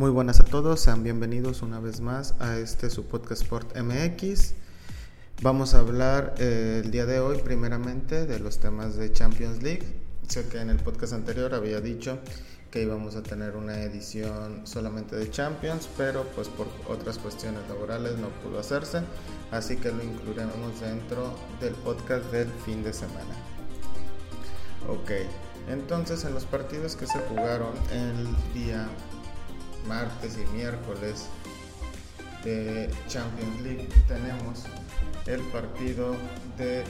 Muy buenas a todos, sean bienvenidos una vez más a este su podcast Sport MX. Vamos a hablar eh, el día de hoy primeramente de los temas de Champions League. Sé que en el podcast anterior había dicho que íbamos a tener una edición solamente de Champions, pero pues por otras cuestiones laborales no pudo hacerse, así que lo incluiremos dentro del podcast del fin de semana. Ok, entonces en los partidos que se jugaron el día martes y miércoles de Champions League tenemos el partido de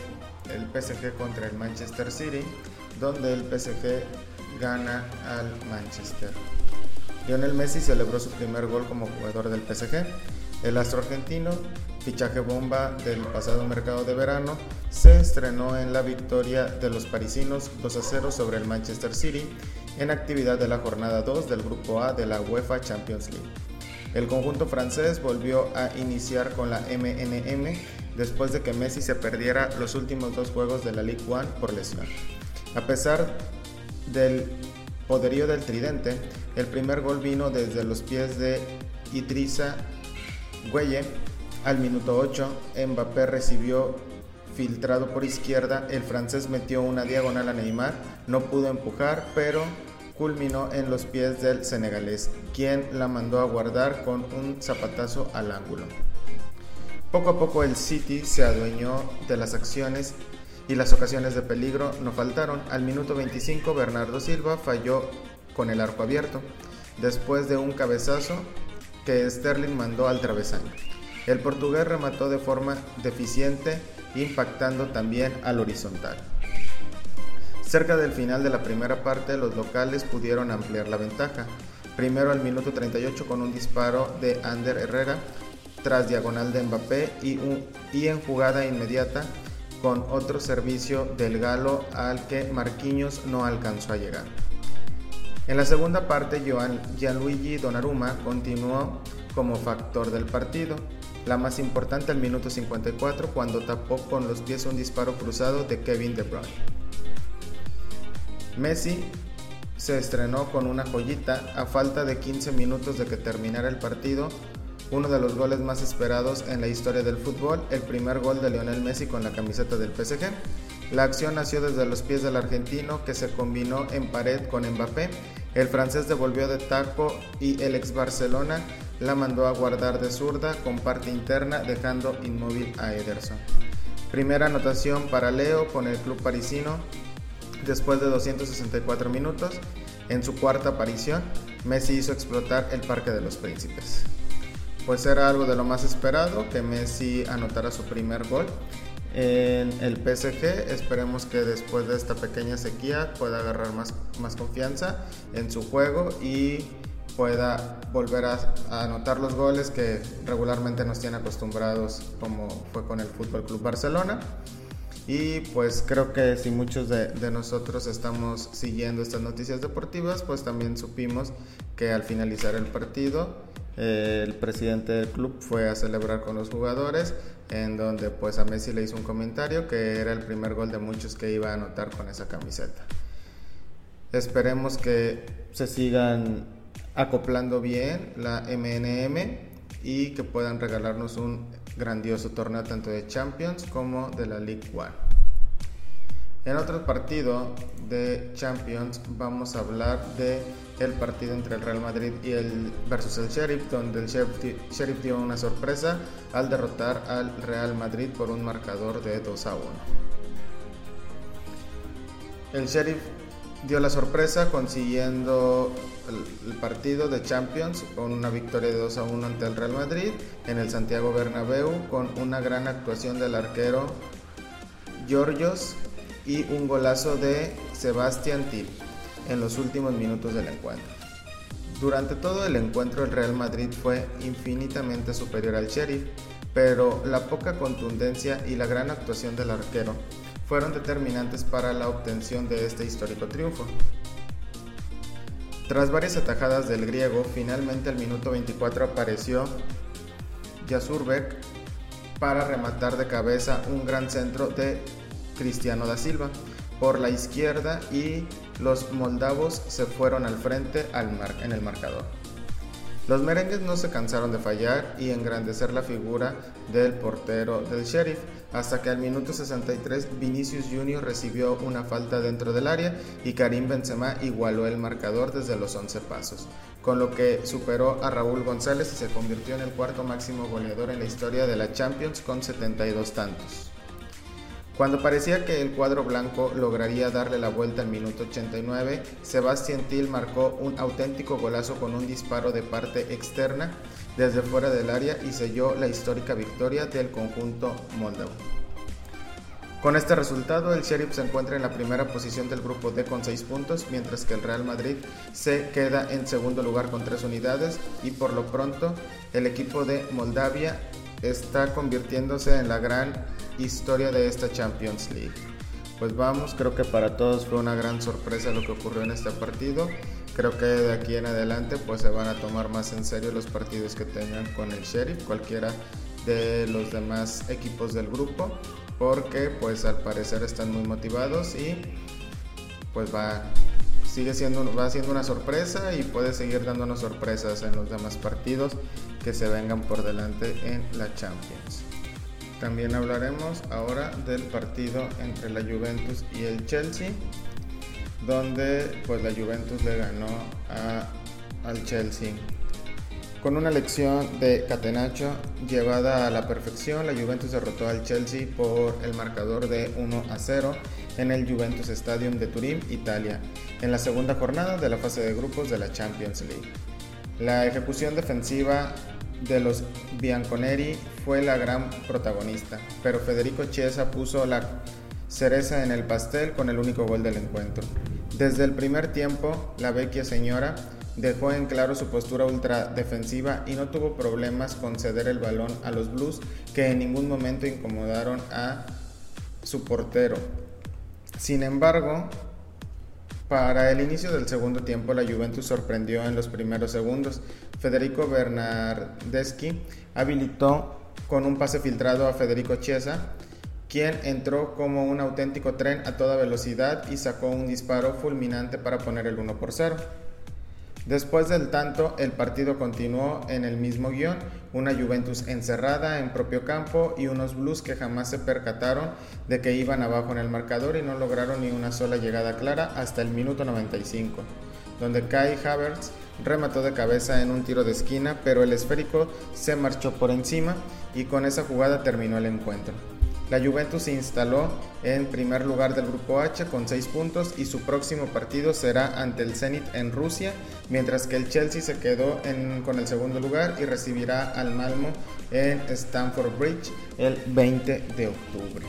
el PSG contra el Manchester City, donde el PSG gana al Manchester. Lionel Messi celebró su primer gol como jugador del PSG. El astro argentino, fichaje bomba del pasado mercado de verano, se estrenó en la victoria de los parisinos 2 a 0 sobre el Manchester City en actividad de la jornada 2 del Grupo A de la UEFA Champions League. El conjunto francés volvió a iniciar con la MNM después de que Messi se perdiera los últimos dos juegos de la Ligue 1 por lesión. A pesar del poderío del tridente, el primer gol vino desde los pies de Idrissa Gueye al minuto 8. Mbappé recibió filtrado por izquierda, el francés metió una diagonal a Neymar, no pudo empujar, pero culminó en los pies del senegalés, quien la mandó a guardar con un zapatazo al ángulo. Poco a poco el City se adueñó de las acciones y las ocasiones de peligro no faltaron. Al minuto 25 Bernardo Silva falló con el arco abierto, después de un cabezazo que Sterling mandó al travesaño. El portugués remató de forma deficiente, impactando también al horizontal. Cerca del final de la primera parte, los locales pudieron ampliar la ventaja. Primero al minuto 38 con un disparo de Ander Herrera, tras diagonal de Mbappé y, en jugada inmediata con otro servicio del galo al que Marquinhos no alcanzó a llegar. En la segunda parte, Gianluigi Donnarumma continuó como factor del partido, la más importante al minuto 54 cuando tapó con los pies un disparo cruzado de Kevin De Bruyne. Messi se estrenó con una joyita a falta de 15 minutos de que terminara el partido, uno de los goles más esperados en la historia del fútbol, el primer gol de Lionel Messi con la camiseta del PSG. La acción nació desde los pies del argentino que se combinó en pared con Mbappé. El francés devolvió de taco y el ex Barcelona la mandó a guardar de zurda con parte interna dejando inmóvil a Ederson. Primera anotación para Leo con el club parisino después de 264 minutos. En su cuarta aparición, Messi hizo explotar el Parque de los Príncipes pues era algo de lo más esperado que Messi anotara su primer gol en el PSG. Esperemos que después de esta pequeña sequía pueda agarrar más, más confianza en su juego y pueda volver a, anotar los goles que regularmente nos tiene acostumbrados como fue con el Fútbol Club Barcelona. Y pues creo que si muchos de, de, nosotros estamos siguiendo estas noticias deportivas, pues también supimos que al finalizar el partido el presidente del club fue a celebrar con los jugadores, en donde pues a Messi le hizo un comentario que era el primer gol de muchos que iba a anotar con esa camiseta. Esperemos que se sigan acoplando bien la MNM y que puedan regalarnos un grandioso torneo tanto de Champions como de la League One. En otro partido de Champions vamos a hablar de el partido entre el Real Madrid y el versus el Sheriff, donde el Sheriff, dio una sorpresa al derrotar al Real Madrid por un marcador de 2 a 1. El Sheriff dio la sorpresa consiguiendo el, partido de Champions con una victoria de 2 a 1 ante el Real Madrid en el Santiago Bernabéu con una gran actuación del arquero Georgios y un golazo de Sebastián Til en los últimos minutos del encuentro. Durante todo el encuentro el Real Madrid fue infinitamente superior al Sheriff, pero la poca contundencia y la gran actuación del arquero fueron determinantes para la obtención de este histórico triunfo. Tras varias atajadas del griego, finalmente al minuto 24 apareció Yasurbek para rematar de cabeza un gran centro de Cristiano da Silva por la izquierda y los moldavos se fueron al frente en el marcador. Los merengues no se cansaron de fallar y engrandecer la figura del portero del sheriff, hasta que al minuto 63 Vinicius Jr. recibió una falta dentro del área y Karim Benzema igualó el marcador desde los 11 pasos, con lo que superó a Raúl González y se convirtió en el cuarto máximo goleador en la historia de la Champions con 72 tantos. Cuando parecía que el cuadro blanco lograría darle la vuelta al minuto 89, Sebastián Till marcó un auténtico golazo con un disparo de parte externa desde fuera del área y selló la histórica victoria del conjunto moldavo. Con este resultado, el Sheriff se encuentra en la primera posición del grupo D con 6 puntos, mientras que el Real Madrid se queda en segundo lugar con 3 unidades y por lo pronto el equipo de Moldavia está convirtiéndose en la gran historia de esta Champions League. Pues vamos, creo que para todos fue una gran sorpresa lo que ocurrió en este partido. Creo que de aquí en adelante pues se van a tomar más en serio los partidos que tengan con el Sheriff, cualquiera de los demás equipos del grupo, porque pues al parecer están muy motivados y pues va sigue siendo va siendo una sorpresa y puede seguir dándonos sorpresas en los demás partidos que se vengan por delante en la Champions. También hablaremos ahora del partido entre la Juventus y el Chelsea, donde pues la Juventus le ganó al Chelsea. Con una lección de Catenaccio llevada a la perfección, la Juventus derrotó al Chelsea por el marcador de 1 a 0 en el Juventus Stadium de Turín, Italia, en la segunda jornada de la fase de grupos de la Champions League. La ejecución defensiva de los Bianconeri fue la gran protagonista, pero Federico Chiesa puso la cereza en el pastel con el único gol del encuentro. Desde el primer tiempo, la vecchia señora dejó en claro su postura ultra defensiva y no tuvo problemas con ceder el balón a los Blues que en ningún momento incomodaron a su portero. Sin embargo, para el inicio del segundo tiempo, la Juventus sorprendió en los primeros segundos. Federico Bernardeschi habilitó con un pase filtrado a Federico Chiesa, quien entró como un auténtico tren a toda velocidad y sacó un disparo fulminante para poner el 1 por 0. Después del tanto, el partido continuó en el mismo guion, una Juventus encerrada en propio campo y unos Blues que jamás se percataron de que iban abajo en el marcador y no lograron ni una sola llegada clara hasta el minuto 95, donde Kai Havertz remató de cabeza en un tiro de esquina, pero el esférico se marchó por encima y con esa jugada terminó el encuentro. La Juventus se instaló en primer lugar del grupo H con 6 puntos y su próximo partido será ante el Zenit en Rusia, mientras que el Chelsea se quedó con el segundo lugar y recibirá al Malmo en Stamford Bridge el 20 de octubre.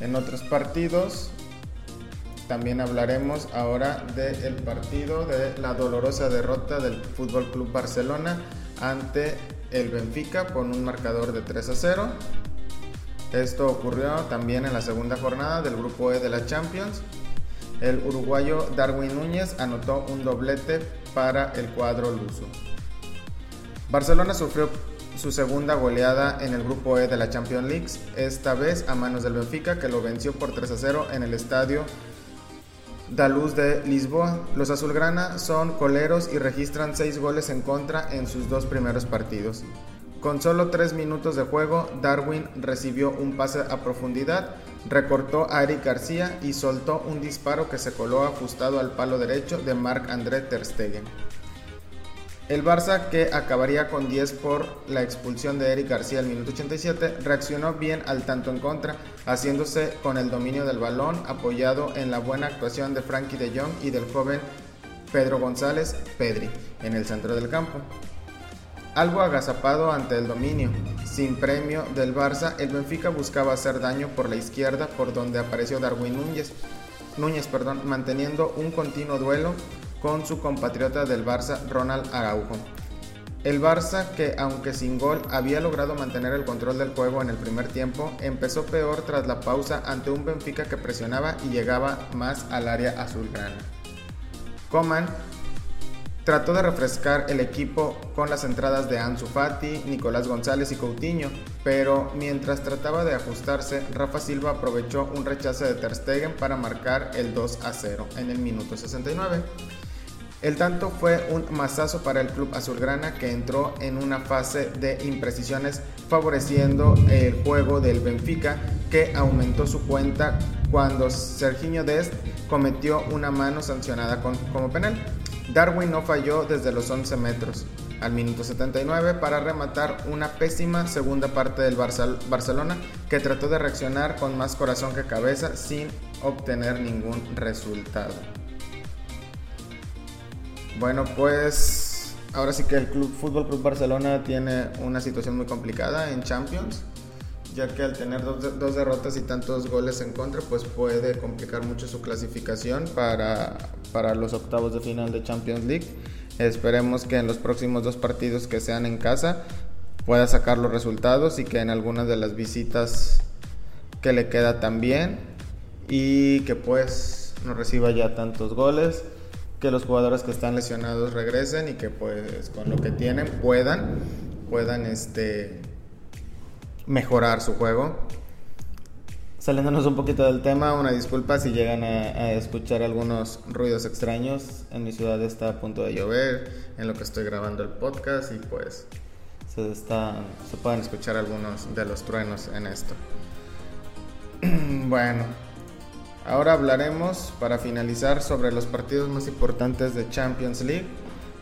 En otros partidos, también hablaremos ahora del partido de la dolorosa derrota del Fútbol Club Barcelona ante el Benfica con un marcador de 3 a 0. Esto ocurrió también en la segunda jornada del grupo E de la Champions. El uruguayo Darwin Núñez anotó un doblete para el cuadro luso. Barcelona sufrió su segunda goleada en el grupo E de la Champions League, esta vez a manos del Benfica que lo venció por 3 a 0 en el estadio Daluz de Lisboa. Los azulgrana son coleros y registran 6 goles en contra en sus dos primeros partidos. Con solo 3 minutos de juego, Darwin recibió un pase a profundidad, recortó a Eric García y soltó un disparo que se coló ajustado al palo derecho de Marc-André Ter Stegen. El Barça, que acabaría con 10 por la expulsión de Eric García al minuto 87, reaccionó bien al tanto en contra, haciéndose con el dominio del balón, apoyado en la buena actuación de Frankie de Jong y del joven Pedro González Pedri en el centro del campo. Algo agazapado ante el dominio, sin premio del Barça, el Benfica buscaba hacer daño por la izquierda por donde apareció Darwin Núñez, Núñez perdón, manteniendo un continuo duelo con su compatriota del Barça Ronald Araujo. El Barça, que aunque sin gol había logrado mantener el control del juego en el primer tiempo, empezó peor tras la pausa ante un Benfica que presionaba y llegaba más al área azulgrana. Coman trató de refrescar el equipo con las entradas de Ansu Fati, Nicolás González y Coutinho, pero mientras trataba de ajustarse, Rafa Silva aprovechó un rechazo de Ter Stegen para marcar el 2 a 0 en el minuto 69. El tanto fue un masazo para el club azulgrana que entró en una fase de imprecisiones favoreciendo el juego del Benfica que aumentó su cuenta cuando Serginho Dest cometió una mano sancionada como penal. Darwin no falló desde los 11 metros al minuto 79 para rematar una pésima segunda parte del Barcelona que trató de reaccionar con más corazón que cabeza sin obtener ningún resultado. Bueno, pues ahora sí que el Club Fútbol Club Barcelona tiene una situación muy complicada en Champions, ya que al tener dos, derrotas y tantos goles en contra, pues puede complicar mucho su clasificación para, para los octavos de final de Champions League. Esperemos que en los próximos dos partidos que sean en casa pueda sacar los resultados y que en algunas de las visitas que le queda también y que pues no reciba ya tantos goles que los jugadores que están lesionados regresen y que pues con lo que tienen puedan puedan este mejorar su juego. Saliéndonos un poquito del tema, una disculpa si llegan a, escuchar algunos ruidos extraños. En mi ciudad está a punto de llover, en lo que estoy grabando el podcast y pues se, está, se pueden escuchar algunos de los truenos en esto. bueno, Ahora hablaremos, para finalizar, sobre los partidos más importantes de Champions League,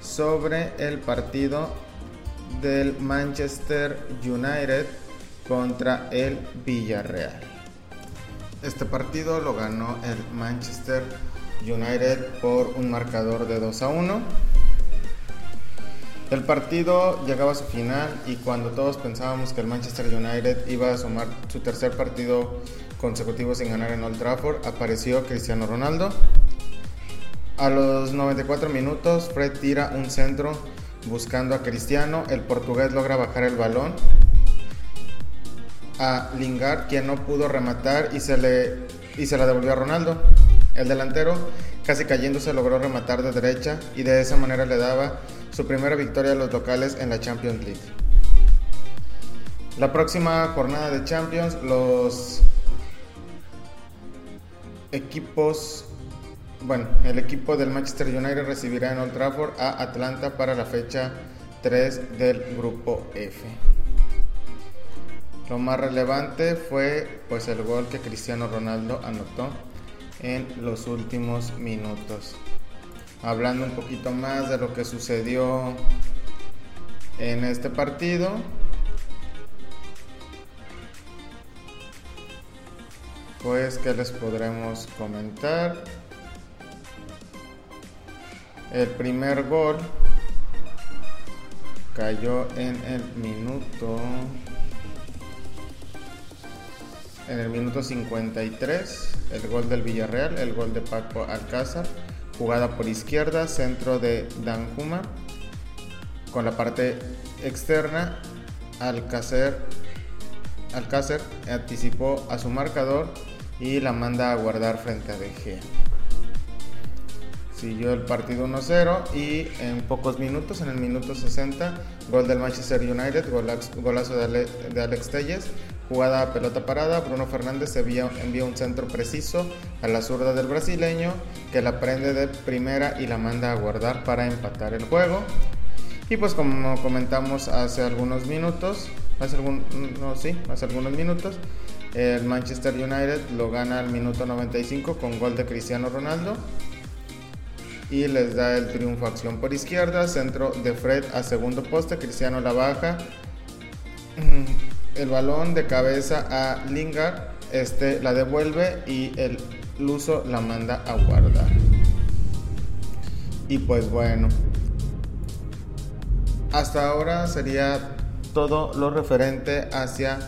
sobre el partido del Manchester United contra el Villarreal. Este partido lo ganó el Manchester United por un marcador de 2 a 1. El partido llegaba a su final y cuando todos pensábamos que el Manchester United iba a sumar su tercer partido consecutivos sin ganar en Old Trafford, apareció Cristiano Ronaldo. A los 94 minutos, Fred tira un centro buscando a Cristiano. El portugués logra bajar el balón a Lingard, quien no pudo rematar y se, le, y se la devolvió a Ronaldo. El delantero, casi cayéndose, logró rematar de derecha y de esa manera le daba su primera victoria a los locales en la Champions League. La próxima jornada de Champions, los equipos, bueno, el equipo del Manchester United recibirá en Old Trafford a Atlanta para la fecha 3 del grupo F. Lo más relevante fue pues el gol que Cristiano Ronaldo anotó en los últimos minutos. Hablando un poquito más de lo que sucedió en este partido, pues que les podremos comentar el primer gol cayó en el minuto en el minuto 53 el gol del Villarreal el gol de Paco Alcázar jugada por izquierda centro de Danjuma con la parte externa Alcácer Alcácer anticipó a su marcador y la manda a guardar frente a DG. Siguió el partido 1-0 y en pocos minutos, en el minuto 60, gol del Manchester United, golazo de Alex Telles, jugada a pelota parada, Bruno Fernández envía, un centro preciso a la zurda del brasileño que la prende de primera y la manda a guardar para empatar el juego. Y pues como comentamos hace algunos minutos, hace, algún, no, sí, hace algunos minutos, el Manchester United lo gana al minuto 95 con gol de Cristiano Ronaldo. Y les da el triunfo acción por izquierda, centro de Fred a segundo poste, Cristiano la baja. El balón de cabeza a Lingard, este la devuelve y el Luso la manda a guardar. Y pues bueno, hasta ahora sería todo lo referente hacia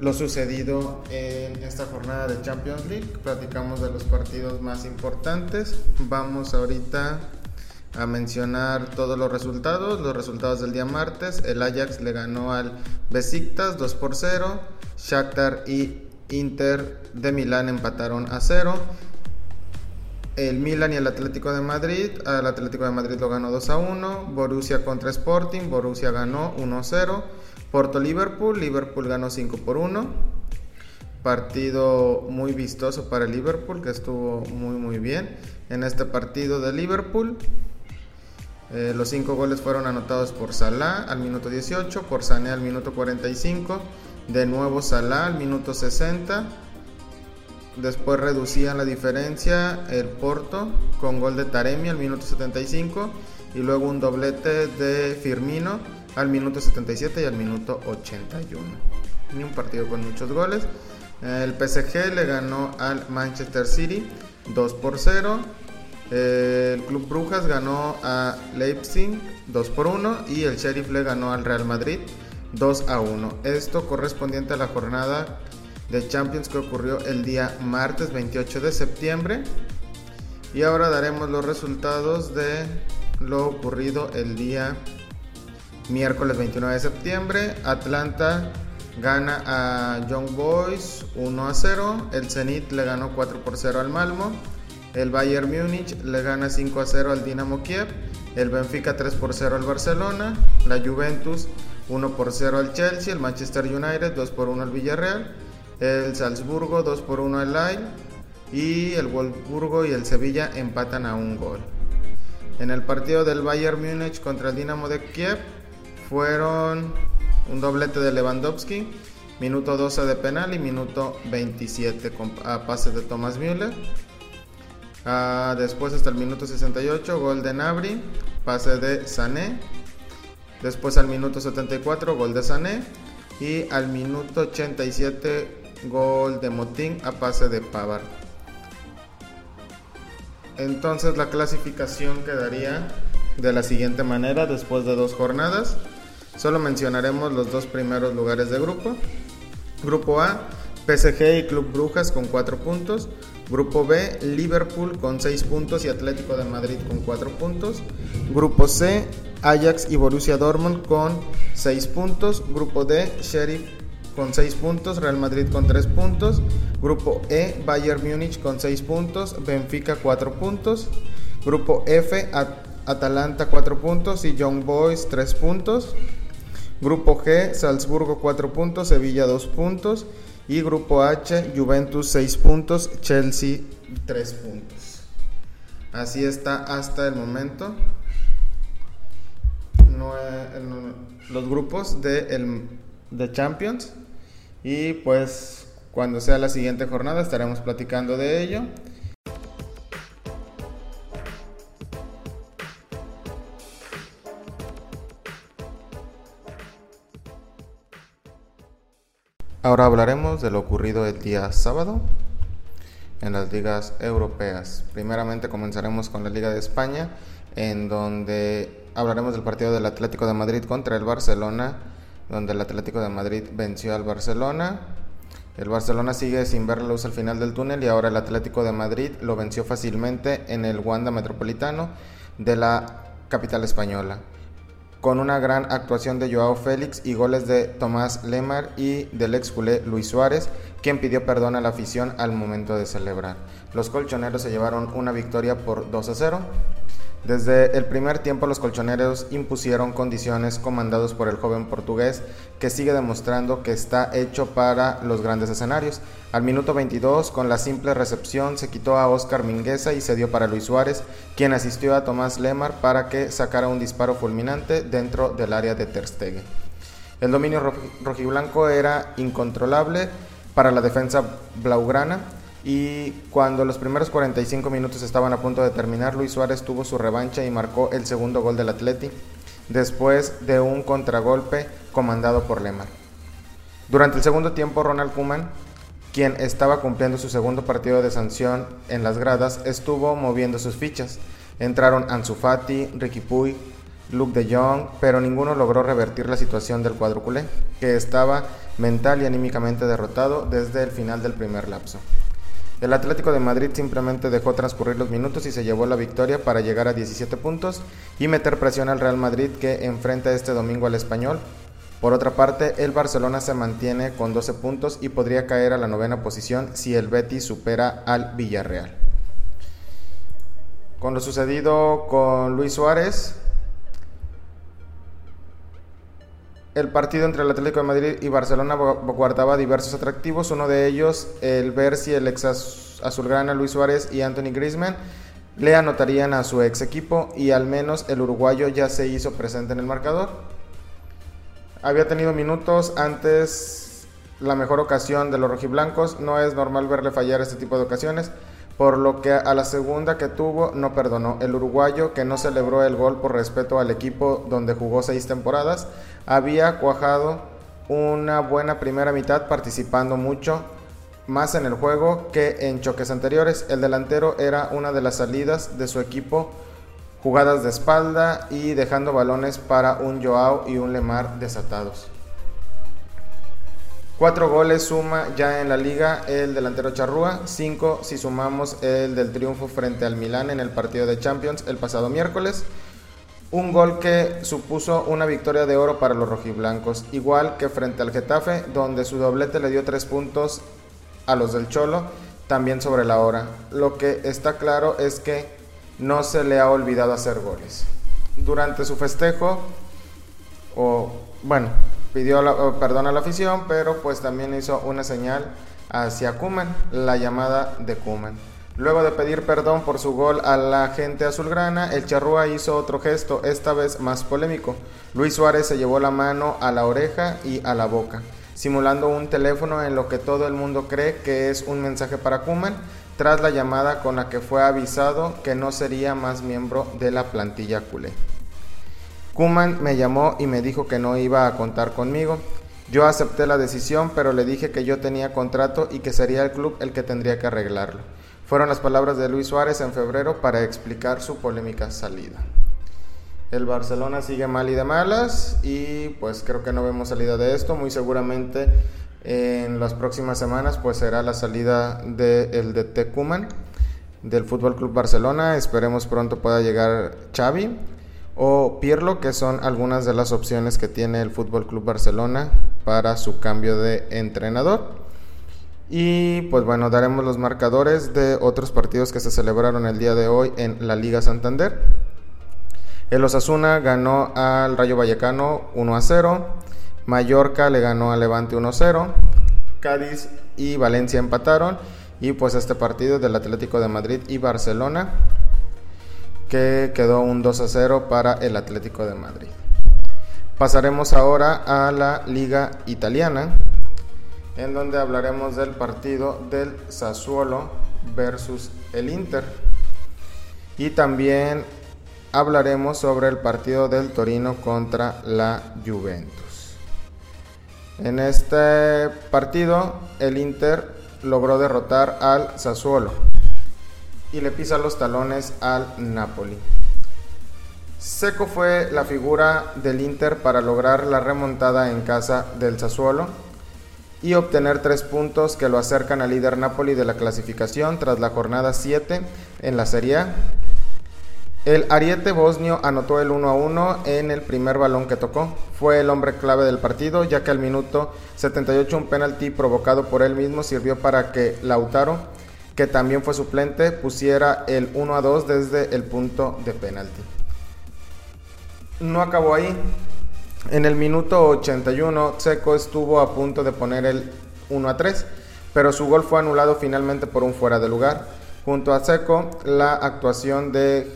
lo sucedido en esta jornada de Champions League. Platicamos de los partidos más importantes. Vamos ahorita a mencionar todos los resultados. Los resultados del día martes. El Ajax le ganó al Besiktas 2 por 0. Shakhtar y Inter de Milán empataron a 0. El Milan y el Atlético de Madrid. El Atlético de Madrid lo ganó 2 a 1. Borussia contra Sporting. Borussia ganó 1 a 0. Porto Liverpool, Liverpool ganó 5 por 1. Partido muy vistoso para Liverpool, que estuvo muy muy bien. en este partido de Liverpool. Eh, los cinco goles fueron anotados por Salah al minuto 18, por Sané al minuto 45, de nuevo Salah al minuto 60. Después reducían la diferencia el Porto con gol de Taremi al minuto 75 y luego un doblete de Firmino al minuto 77 y al minuto 81. Ni un partido con muchos goles. El PSG le ganó al Manchester City 2 por 0. El Club Brujas ganó a Leipzig 2 por 1 y el Sheriff le ganó al Real Madrid 2 a 1. Esto correspondiente a la jornada de Champions que ocurrió el día martes 28 de septiembre. Y ahora daremos los resultados de lo ocurrido el día miércoles 29 de septiembre. Atlanta gana a Young Boys 1 a 0. El Zenit le ganó 4 por 0 al Malmo. El Bayern Múnich le gana 5 a 0 al Dinamo Kiev. El Benfica 3 por 0 al Barcelona. La Juventus 1 por 0 al Chelsea. El Manchester United 2 por 1 al Villarreal. El Salzburgo 2 por 1 al Lille. Y el Wolfsburgo y el Sevilla empatan a un gol. En el partido del Bayern Múnich contra el Dinamo de Kiev fueron un doblete de Lewandowski, minuto 12 de penal y minuto 27 con, a pase de Thomas Müller. Ah, después hasta el minuto 68, gol de Nabri, pase de Sané. Después al minuto 74, gol de Sané. Y al minuto 87, gol de Motín a pase de Pavard. Entonces la clasificación quedaría de la siguiente manera después de dos jornadas. Solo mencionaremos los dos primeros lugares de grupo. Grupo A, PSG y Club Brujas con 4 puntos. Grupo B, Liverpool con 6 puntos y Atlético de Madrid con 4 puntos. Grupo C, Ajax y Borussia Dortmund con 6 puntos. Grupo D, Sheriff con 6 puntos, Real Madrid con 3 puntos. Grupo E, Bayern Múnich con 6 puntos, Benfica 4 puntos. Grupo F, Atalanta 4 puntos y Young Boys 3 puntos. Grupo G, Salzburgo 4 puntos, Sevilla 2 puntos. Y Grupo H, Juventus 6 puntos, Chelsea 3 puntos. Así está hasta el momento. los grupos de, de Champions. Y pues cuando sea la siguiente jornada estaremos platicando de ello. Ahora hablaremos de lo ocurrido el día sábado en las ligas europeas. Primeramente comenzaremos con la Liga de España, en donde hablaremos del partido del Atlético de Madrid contra el Barcelona, donde el Atlético de Madrid venció al Barcelona. El Barcelona sigue sin ver la luz al final del túnel y ahora el Atlético de Madrid lo venció fácilmente en el Wanda Metropolitano de la capital española con una gran actuación de Joao Félix y goles de Tomás Lemar y del ex culé Luis Suárez, quien pidió perdón a la afición al momento de celebrar. Los colchoneros se llevaron una victoria por 2 a 0. Desde el primer tiempo los colchoneros impusieron condiciones comandados por el joven portugués que sigue demostrando que está hecho para los grandes escenarios. Al minuto 22, con la simple recepción, se quitó a Oscar Mingueza y se dio para Luis Suárez, quien asistió a Tomás Lemar para que sacara un disparo fulminante dentro del área de Ter. El dominio rojiblanco era incontrolable para la defensa blaugrana y cuando los primeros 45 minutos estaban a punto de terminar, Luis Suárez tuvo su revancha y marcó el segundo gol del Atleti después de un contragolpe comandado por Lemar. Durante el segundo tiempo, Ronald Koeman, quien estaba cumpliendo su segundo partido de sanción en las gradas, estuvo moviendo sus fichas. Entraron Ansu Fati, Ricky Puy, Luke de Jong, pero ninguno logró revertir la situación del cuadruculé, que estaba mental y anímicamente derrotado desde el final del primer lapso. El Atlético de Madrid simplemente dejó transcurrir los minutos y se llevó la victoria para llegar a 17 puntos y meter presión al Real Madrid que enfrenta este domingo al español. Por otra parte, el Barcelona se mantiene con 12 puntos y podría caer a la novena posición si el Betis supera al Villarreal. Con lo sucedido con Luis Suárez, El partido entre el Atlético de Madrid y Barcelona guardaba diversos atractivos, uno de ellos el ver si el ex azulgrana Luis Suárez y Anthony Griezmann le anotarían a su ex equipo y al menos el uruguayo ya se hizo presente en el marcador. Había tenido minutos antes la mejor ocasión de los rojiblancos, no es normal verle fallar este tipo de ocasiones, por lo que a la segunda que tuvo no perdonó. El uruguayo, que no celebró el gol por respeto al equipo donde jugó seis temporadas, había cuajado una buena primera mitad participando mucho más en el juego que en choques anteriores. El delantero era una de las salidas de su equipo, jugadas de espalda y dejando balones para un Joao y un Lemar desatados. Cuatro goles suma ya en la liga el delantero Charrúa, cinco si sumamos el del triunfo frente al Milán en el partido de Champions el pasado miércoles. Un gol que supuso una victoria de oro para los rojiblancos, igual que frente al Getafe, donde su doblete le dio tres puntos a los del Cholo, también sobre la hora. Lo que está claro es que no se le ha olvidado hacer goles. Durante su festejo, o bueno, pidió perdón a la afición, pero pues también hizo una señal hacia Kuman, la llamada de Kuman. Luego de pedir perdón por su gol a la gente azulgrana, el Charrúa hizo otro gesto, esta vez más polémico. Luis Suárez se llevó la mano a la oreja y a la boca, simulando un teléfono en lo que todo el mundo cree que es un mensaje para Kuman, tras la llamada con la que fue avisado que no sería más miembro de la plantilla culé. Kuman me llamó y me dijo que no iba a contar conmigo. Yo acepté la decisión, pero le dije que yo tenía contrato y que sería el club el que tendría que arreglarlo. Fueron las palabras de Luis Suárez en febrero para explicar su polémica salida. El Barcelona sigue mal y de malas y pues creo que no vemos salida de esto. Muy seguramente en las próximas semanas pues será la salida del de DT Kuman del Fútbol Club Barcelona. Esperemos pronto pueda llegar Xavi o Pirlo, que son algunas de las opciones que tiene el Fútbol Club Barcelona para su cambio de entrenador. Y pues bueno, daremos los marcadores de otros partidos que se celebraron el día de hoy en la Liga Santander. El Osasuna ganó al Rayo Vallecano 1 a 0. Mallorca le ganó al Levante 1 a 0. Cádiz y Valencia empataron. Y pues este partido del Atlético de Madrid y Barcelona que quedó un 2 a 0 para el Atlético de Madrid. Pasaremos ahora a la Liga Italiana, en donde hablaremos del partido del Sassuolo versus el Inter. Y también hablaremos sobre el partido del Torino contra la Juventus. En este partido, el Inter logró derrotar al Sassuolo y le pisa los talones al Napoli. Seco fue la figura del Inter para lograr la remontada en casa del Sassuolo y obtener tres puntos que lo acercan al líder Napoli de la clasificación tras la jornada 7 en la Serie A. El ariete bosnio anotó el 1 a 1 en el primer balón que tocó. Fue el hombre clave del partido, ya que al minuto 78 un penalti provocado por él mismo sirvió para que Lautaro que también fue suplente, pusiera el 1 a 2 desde el punto de penalti. No acabó ahí. En el minuto 81, Seco estuvo a punto de poner el 1 a 3, pero su gol fue anulado finalmente por un fuera de lugar. Junto a Seco, la actuación de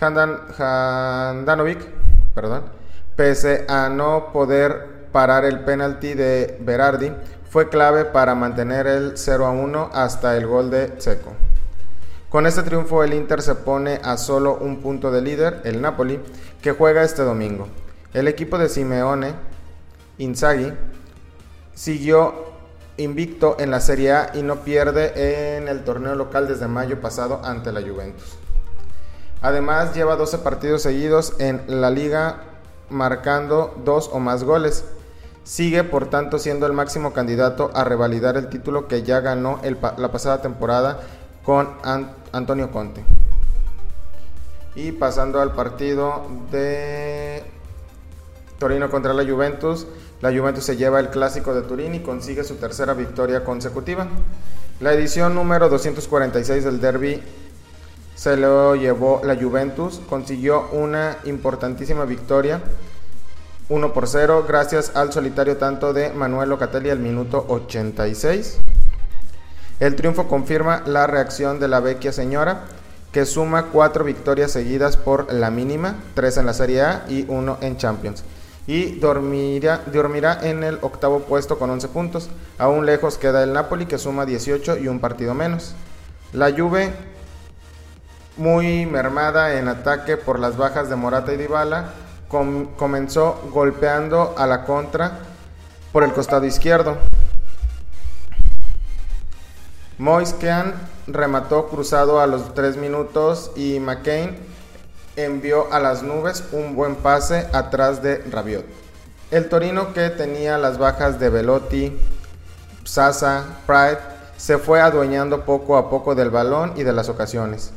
Handanovic, perdón, pese a no poder parar el penalti de Berardi, fue clave para mantener el 0 a 1 hasta el gol de Seco. Con este triunfo el Inter se pone a solo un punto de líder, el Napoli, que juega este domingo. El equipo de Simeone, Inzaghi, siguió invicto en la Serie A y no pierde en el torneo local desde mayo pasado ante la Juventus. Además lleva 12 partidos seguidos en la liga marcando dos o más goles. Sigue, por tanto, siendo el máximo candidato a revalidar el título que ya ganó la pasada temporada con Antonio Conte. Y pasando al partido de Torino contra la Juventus, la Juventus se lleva el clásico de Turín y consigue su tercera victoria consecutiva. La edición número 246 del derby se lo llevó la Juventus, consiguió una importantísima victoria 1 por 0 gracias al solitario tanto de Manuel Locatelli al minuto 86. El triunfo confirma la reacción de la vecchia señora, que suma cuatro victorias seguidas por la mínima, tres en la Serie A y uno en Champions. Y dormirá, dormirá en el octavo puesto con 11 puntos. Aún lejos queda el Napoli, que suma 18 y un partido menos. La Juve, muy mermada en ataque por las bajas de Morata y Dybala, comenzó golpeando a la contra por el costado izquierdo. Moiskean remató cruzado a los 3 minutos y McCain envió a las nubes un buen pase atrás de Rabiot. El Torino que tenía las bajas de Velotti, Sasa, Pride, se fue adueñando poco a poco del balón y de las ocasiones.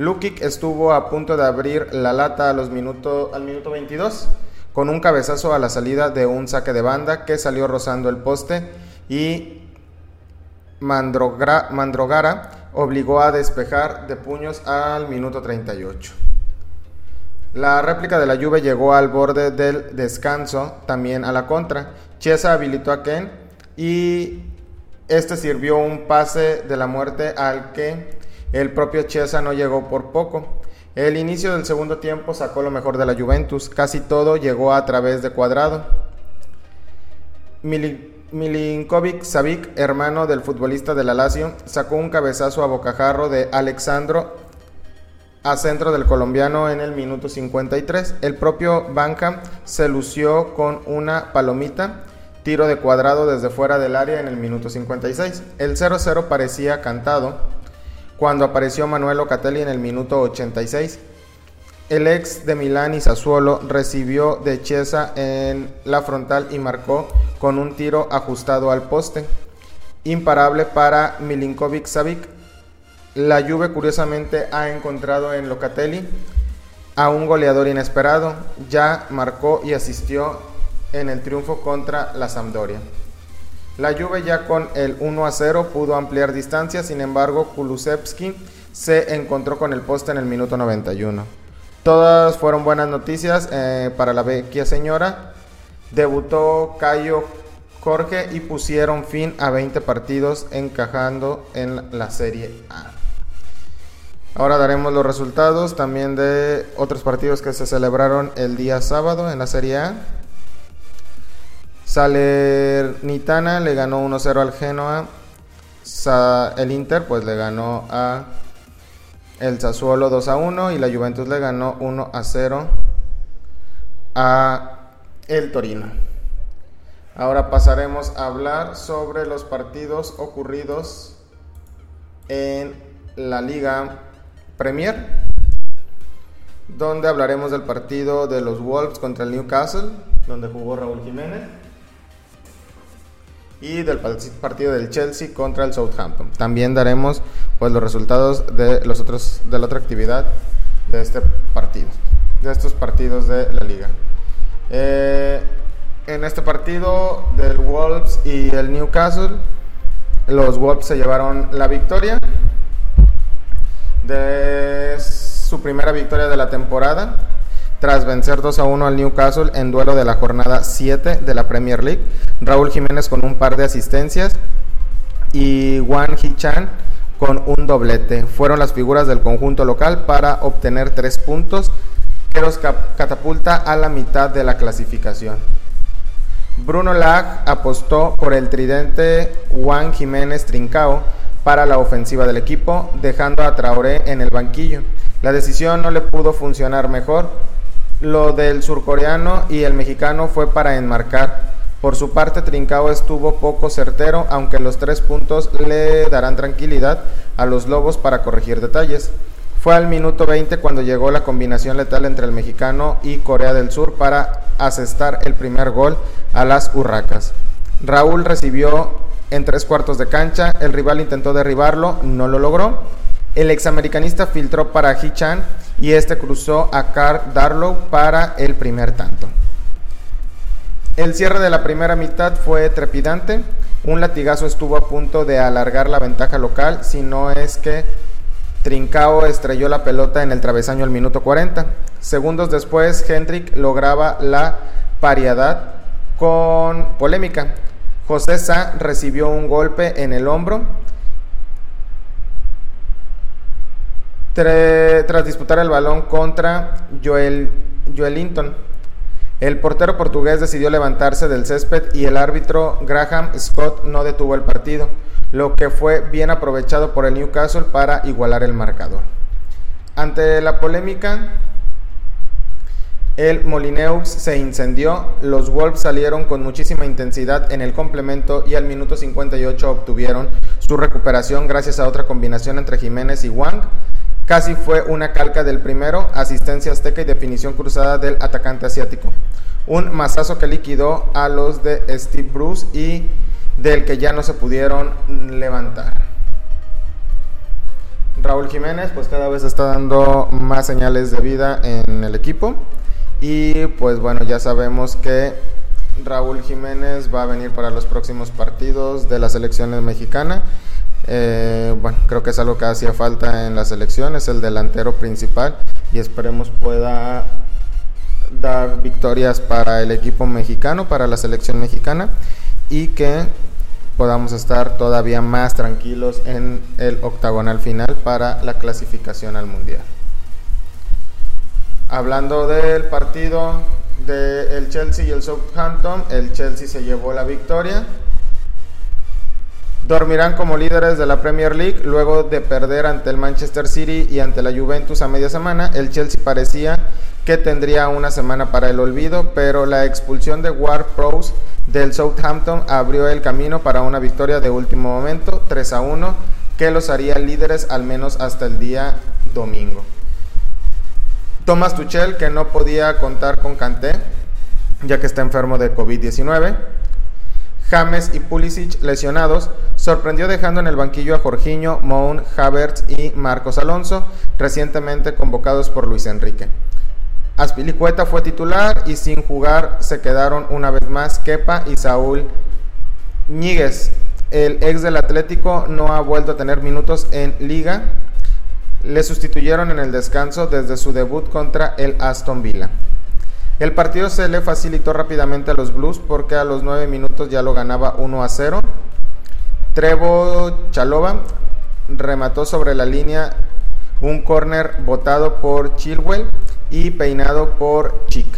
Lukic estuvo a punto de abrir la lata a los al minuto 22 con un cabezazo a la salida de un saque de banda que salió rozando el poste y Mandrogara obligó a despejar de puños al minuto 38. La réplica de la Juve llegó al borde del descanso, también a la contra. Chiesa habilitó a Ken y este sirvió un pase de la muerte al que el propio Chiesa no llegó por poco. El inicio del segundo tiempo sacó lo mejor de la Juventus, casi todo llegó a través de cuadrado. Milinkovic Savic, hermano del futbolista de la Lazio, sacó un cabezazo a bocajarro de Alexandro a centro del colombiano en el minuto 53. El propio Banca se lució con una palomita, tiro de cuadrado desde fuera del área en el minuto 56. El 0-0 parecía cantado cuando apareció Manuel Locatelli en el minuto 86. El ex de Milán y Sassuolo recibió de Chiesa en la frontal y marcó con un tiro ajustado al poste. Imparable para Milinkovic Savic. La Juve curiosamente ha encontrado en Locatelli a un goleador inesperado. Ya marcó y asistió en el triunfo contra la Sampdoria. La Juve ya con el 1 a 0 pudo ampliar distancia, sin embargo Kulusevski se encontró con el poste en el minuto 91. Todas fueron buenas noticias eh, para la vecchia señora. Debutó Cayo Jorge y pusieron fin a 20 partidos encajando en la Serie A. Ahora daremos los resultados también de otros partidos que se celebraron el día sábado en la Serie A. Salernitana le ganó 1-0 al Genoa. el Inter pues le ganó a el Sassuolo 2 1 y la Juventus le ganó 1 0 a el Torino. Ahora pasaremos a hablar sobre los partidos ocurridos en la Liga Premier, donde hablaremos del partido de los Wolves contra el Newcastle, donde jugó Raúl Jiménez y del partido del Chelsea contra el Southampton. También daremos pues los resultados de los otros de la otra actividad de este partido, de estos partidos de la liga. Eh, en este partido del Wolves y el Newcastle, los Wolves se llevaron la victoria de su primera victoria de la temporada tras vencer 2 a 1 al Newcastle en duelo de la jornada 7 de la Premier League. Raúl Jiménez con un par de asistencias y Wang Hee-chan con un doblete. Fueron las figuras del conjunto local para obtener tres puntos que los catapulta a la mitad de la clasificación. Bruno Lag apostó por el tridente Juan Jiménez Trincao para la ofensiva del equipo, dejando a Traoré en el banquillo. La decisión no le pudo funcionar mejor lo del surcoreano y el mexicano fue para enmarcar. Por su parte, Trincao estuvo poco certero, aunque los tres puntos le darán tranquilidad a los Lobos para corregir detalles. Fue al minuto 20 cuando llegó la combinación letal entre el mexicano y Corea del Sur para asestar el primer gol a las Urracas. Raúl recibió en tres cuartos de cancha, el rival intentó derribarlo, no lo logró. El examericanista filtró para Hichan y este cruzó a Carl Darlow para el primer tanto. El cierre de la primera mitad fue trepidante. Un latigazo estuvo a punto de alargar la ventaja local, si no es que Trincao estrelló la pelota en el travesaño al minuto 40. Segundos después, Hendrik lograba la paridad con polémica. José Sá recibió un golpe en el hombro tras disputar el balón contra Joel, Joel Linton. El portero portugués decidió levantarse del césped y el árbitro Graham Scott no detuvo el partido, lo que fue bien aprovechado por el Newcastle para igualar el marcador. Ante la polémica, el Molineux se incendió, los Wolves salieron con muchísima intensidad en el complemento y al minuto 58 obtuvieron su recuperación gracias a otra combinación entre Jiménez y Wang. Casi fue una calca del primero, asistencia azteca y definición cruzada del atacante asiático. Un mazazo que liquidó a los de Steve Bruce y del que ya no se pudieron levantar. Raúl Jiménez pues cada vez está dando más señales de vida en el equipo. Y pues bueno, ya sabemos que Raúl Jiménez va a venir para los próximos partidos de la selección mexicana. Eh, bueno, creo que es algo que hacía falta en la selección, es el delantero principal y esperemos pueda dar victorias para el equipo mexicano, para la selección mexicana y que podamos estar todavía más tranquilos en el octagonal final para la clasificación al mundial. Hablando del partido del Chelsea y el Southampton, el Chelsea se llevó la victoria. Dormirán como líderes de la Premier League luego de perder ante el Manchester City y ante la Juventus a media semana. El Chelsea parecía que tendría una semana para el olvido, pero la expulsión de Ward Prowse del Southampton abrió el camino para una victoria de último momento, 3 a 1, que los haría líderes al menos hasta el día domingo. Thomas Tuchel, que no podía contar con Kanté, ya que está enfermo de COVID-19. James y Pulisic lesionados, sorprendió dejando en el banquillo a Jorginho, Mount, Havertz y Marcos Alonso, recientemente convocados por Luis Enrique. Aspilicueta fue titular y sin jugar se quedaron una vez más Kepa y Saúl Ñíguez. El ex del Atlético no ha vuelto a tener minutos en liga le sustituyeron en el descanso desde su debut contra el Aston Villa. El partido se le facilitó rápidamente a los Blues porque a los 9 minutos ya lo ganaba 1 a 0. Trevo Chalova remató sobre la línea un córner botado por Chilwell y peinado por Chick.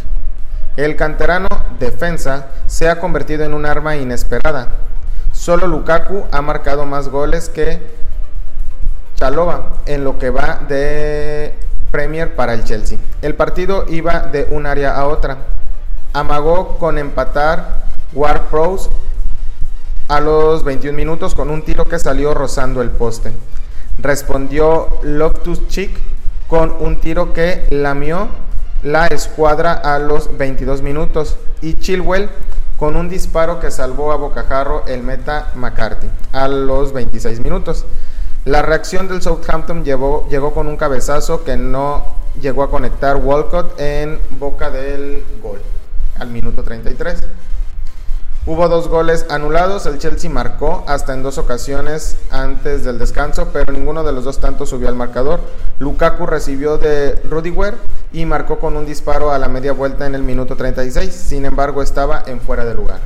El canterano defensa se ha convertido en un arma inesperada. Solo Lukaku ha marcado más goles que Chalova en lo que va de Premier para el Chelsea. El partido iba de un área a otra. Amagó con empatar Ward Pros a los 21 minutos con un tiro que salió rozando el poste. Respondió Loftus Chick con un tiro que lamió la escuadra a los 22 minutos y Chilwell con un disparo que salvó a bocajarro el meta McCarthy a los 26 minutos. La reacción del Southampton llegó con un cabezazo que no llegó a conectar Walcott en boca del gol al minuto 33. Hubo dos goles anulados, el Chelsea marcó hasta en dos ocasiones antes del descanso, pero ninguno de los dos tantos subió al marcador. Lukaku recibió de Rudiger y marcó con un disparo a la media vuelta en el minuto 36, sin embargo estaba en fuera de lugar.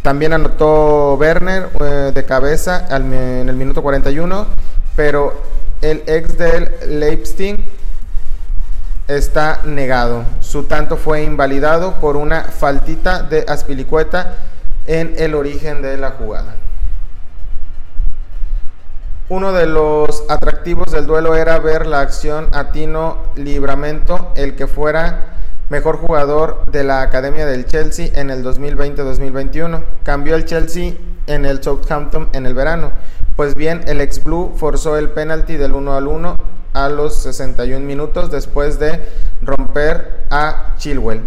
También anotó Werner eh, de cabeza en el minuto 41 pero el ex del Leipzig está negado. Su tanto fue invalidado por una faltita de Aspilicueta en el origen de la jugada. Uno de los atractivos del duelo era ver la acción a Tino Libramento, el que fuera mejor jugador de la Academia del Chelsea en el 2020-2021. Cambió el Chelsea en el Southampton en el verano. Pues bien, el ex Blue forzó el penalti del 1 al 1 a los 61 minutos después de romper a Chilwell.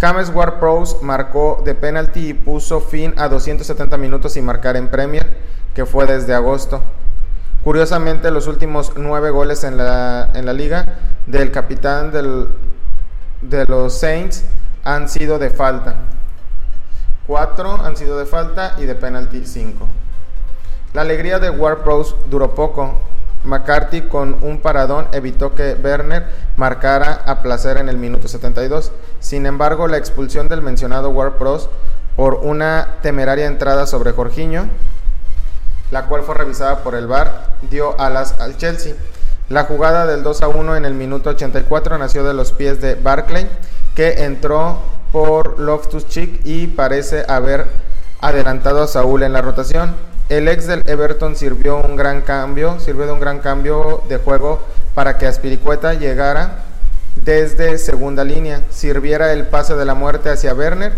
James Ward-Prowse marcó de penalti y puso fin a 270 minutos sin marcar en Premier, que fue desde agosto. Curiosamente, los últimos nueve goles en la, en la liga del capitán del, de los Saints han sido de falta. Cuatro han sido de falta y de penalti cinco. La alegría de Ward Prowse duró poco. McCarthy con un paradón evitó que Werner marcara a placer en el minuto 72. Sin embargo, la expulsión del mencionado Ward Prowse por una temeraria entrada sobre Jorginho, la cual fue revisada por el VAR, dio alas al Chelsea. La jugada del 2 a 1 en el minuto 84 nació de los pies de Barclay, que entró por Loftus Cheek y parece haber adelantado a Saúl en la rotación. El ex del Everton sirvió un gran cambio, sirvió de un gran cambio de juego para que Aspiricueta llegara desde segunda línea, sirviera el pase de la muerte hacia Werner.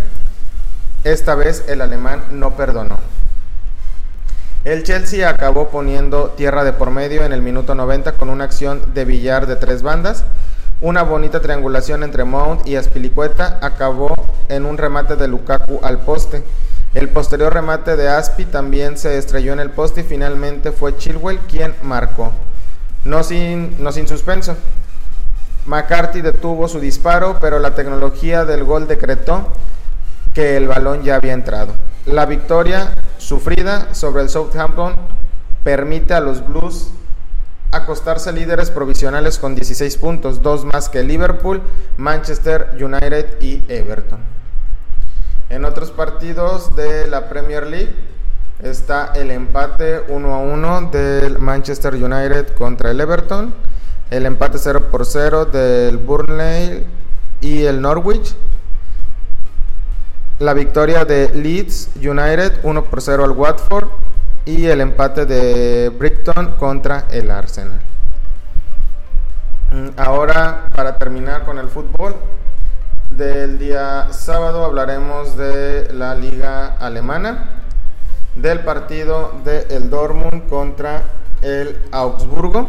Esta vez el alemán no perdonó. El Chelsea acabó poniendo tierra de por medio en el minuto 90 con una acción de billar de tres bandas. Una bonita triangulación entre Mount y Aspilicueta acabó en un remate de Lukaku al poste. El posterior remate de Aspi también se estrelló en el poste y finalmente fue Chilwell quien marcó. No sin, no sin suspenso. McCarthy detuvo su disparo, pero la tecnología del gol decretó que el balón ya había entrado. La victoria sufrida sobre el Southampton permite a los Blues acostarse líderes provisionales con 16 puntos, dos más que Liverpool, Manchester United y Everton. En otros partidos de la Premier League está el empate 1 a 1 del Manchester United contra el Everton, el empate 0 por 0 del Burnley y el Norwich, la victoria de Leeds United 1 por 0 al Watford y el empate de Brighton contra el Arsenal. Mm, ahora, para terminar con el fútbol, del día sábado hablaremos de la liga alemana, del partido de el Dortmund contra el Augsburgo,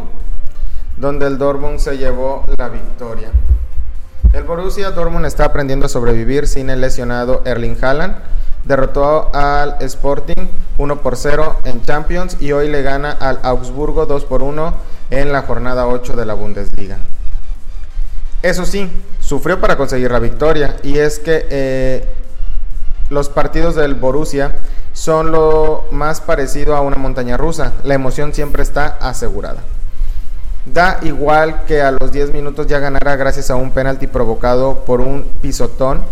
donde el Dortmund se llevó la victoria. El Borussia Dortmund está aprendiendo a sobrevivir sin el lesionado Erling Haaland. Derrotó al Sporting 1 por 0 en Champions y hoy le gana al Augsburgo 2 por 1 en la jornada 8 de la Bundesliga. Eso sí, sufrió para conseguir la victoria y es que eh, los partidos del Borussia son lo más parecido a una montaña rusa. La emoción siempre está asegurada. Da igual que a los 10 minutos ya ganara gracias a un penalti provocado por un pisotón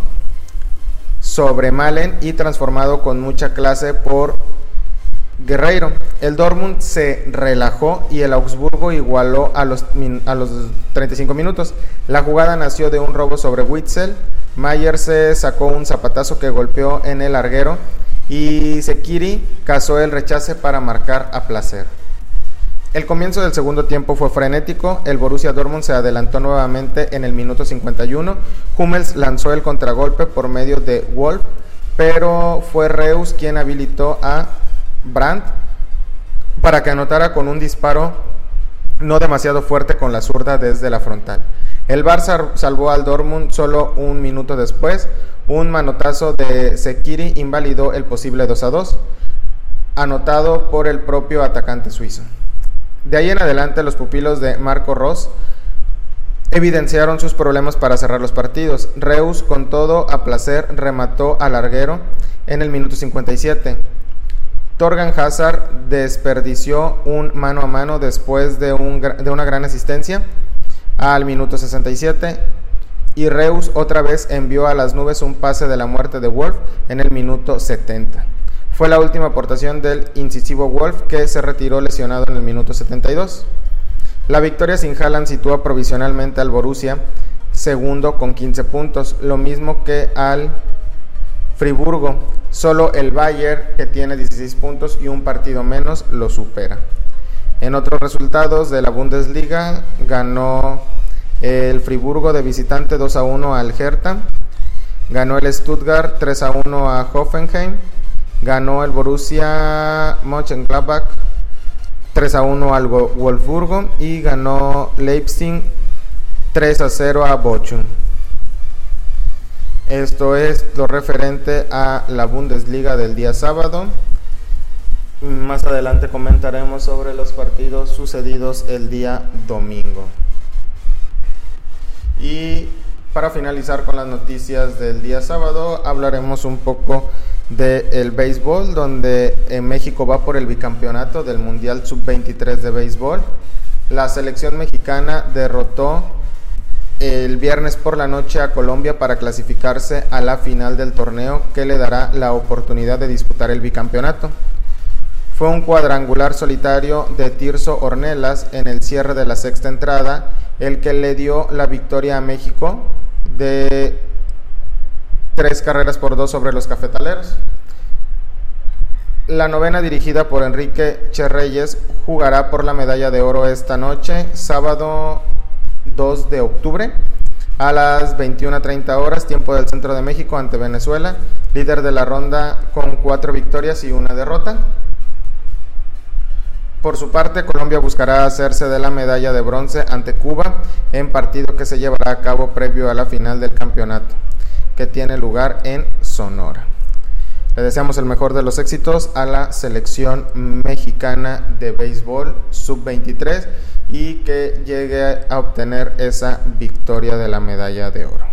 sobre Malen y transformado con mucha clase por Guerreiro. El Dortmund se relajó y el Augsburgo igualó a los, a los 35 minutos. La jugada nació de un robo sobre Witzel. Mayer se sacó un zapatazo que golpeó en el larguero y Sekiri cazó el rechace para marcar a placer. El comienzo del segundo tiempo fue frenético, el Borussia Dortmund se adelantó nuevamente en el minuto 51, Hummels lanzó el contragolpe por medio de Wolf, pero fue Reus quien habilitó a Brandt para que anotara con un disparo no demasiado fuerte con la zurda desde la frontal. El Barça salvó al Dortmund solo un minuto después, un manotazo de Sekiri invalidó el posible 2 a 2, anotado por el propio atacante suizo. De ahí en adelante los pupilos de Marco Ross evidenciaron sus problemas para cerrar los partidos. Reus con todo a placer remató al larguero en el minuto 57. Torgan Hazard desperdició un mano a mano después de, de una gran asistencia al minuto 67 y Reus otra vez envió a las nubes un pase de la muerte de Wolf en el minuto 70. Fue la última aportación del incisivo Wolf que se retiró lesionado en el minuto 72. La victoria sin Haaland sitúa provisionalmente al Borussia segundo con 15 puntos, lo mismo que al Friburgo. Solo el Bayern, que tiene 16 puntos y un partido menos, lo supera. En otros resultados de la Bundesliga, ganó el Friburgo de visitante 2 a 1 al Hertha, ganó el Stuttgart 3 a 1 a Hoffenheim, ganó el Borussia Mönchengladbach 3 a 1 al Wolfsburgo y ganó Leipzig 3 a 0 a Bochum. Esto es lo referente a la Bundesliga del día sábado. Más adelante comentaremos sobre los partidos sucedidos el día domingo. Y para finalizar con las noticias del día sábado, hablaremos un poco del béisbol, donde en México va por el bicampeonato del Mundial Sub-23 de béisbol. La selección mexicana derrotó el viernes por la noche a Colombia para clasificarse a la final del torneo que le dará la oportunidad de disputar el bicampeonato. fue un cuadrangular solitario de Tirso Ornelas en el cierre de la sexta entrada, el que le dio la victoria a México de tres carreras por dos sobre los cafetaleros. La novena dirigida por Enrique Cherreyes jugará por la medalla de oro esta noche, sábado 2 de octubre, a las 21.30 horas, tiempo del centro de México ante Venezuela, líder de la ronda con cuatro victorias y una derrota. Por su parte, Colombia buscará hacerse de la medalla de bronce ante Cuba en partido que se llevará a cabo previo a la final del campeonato, que tiene lugar en Sonora. Le deseamos el mejor de los éxitos a la selección mexicana de béisbol sub-23 y que llegue a obtener esa victoria de la medalla de oro.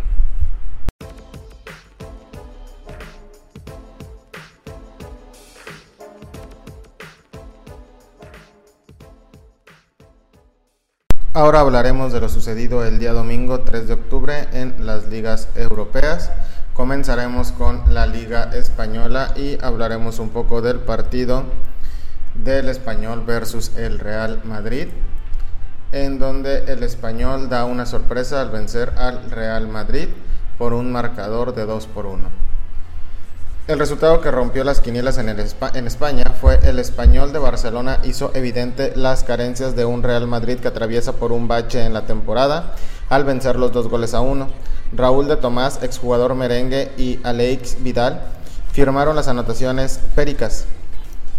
Ahora hablaremos de lo sucedido el día domingo 3 de octubre en las ligas europeas. Comenzaremos con la Liga Española y hablaremos un poco del partido del Español versus el Real Madrid, en donde el Español da una sorpresa al vencer al Real Madrid por un marcador de 2 por 1. El resultado que rompió las quinielas en, en, España fue el español de Barcelona hizo evidente las carencias de un Real Madrid que atraviesa por un bache en la temporada al vencer los dos goles a uno. Raúl de Tomás, exjugador merengue, y Alex Vidal firmaron las anotaciones péricas,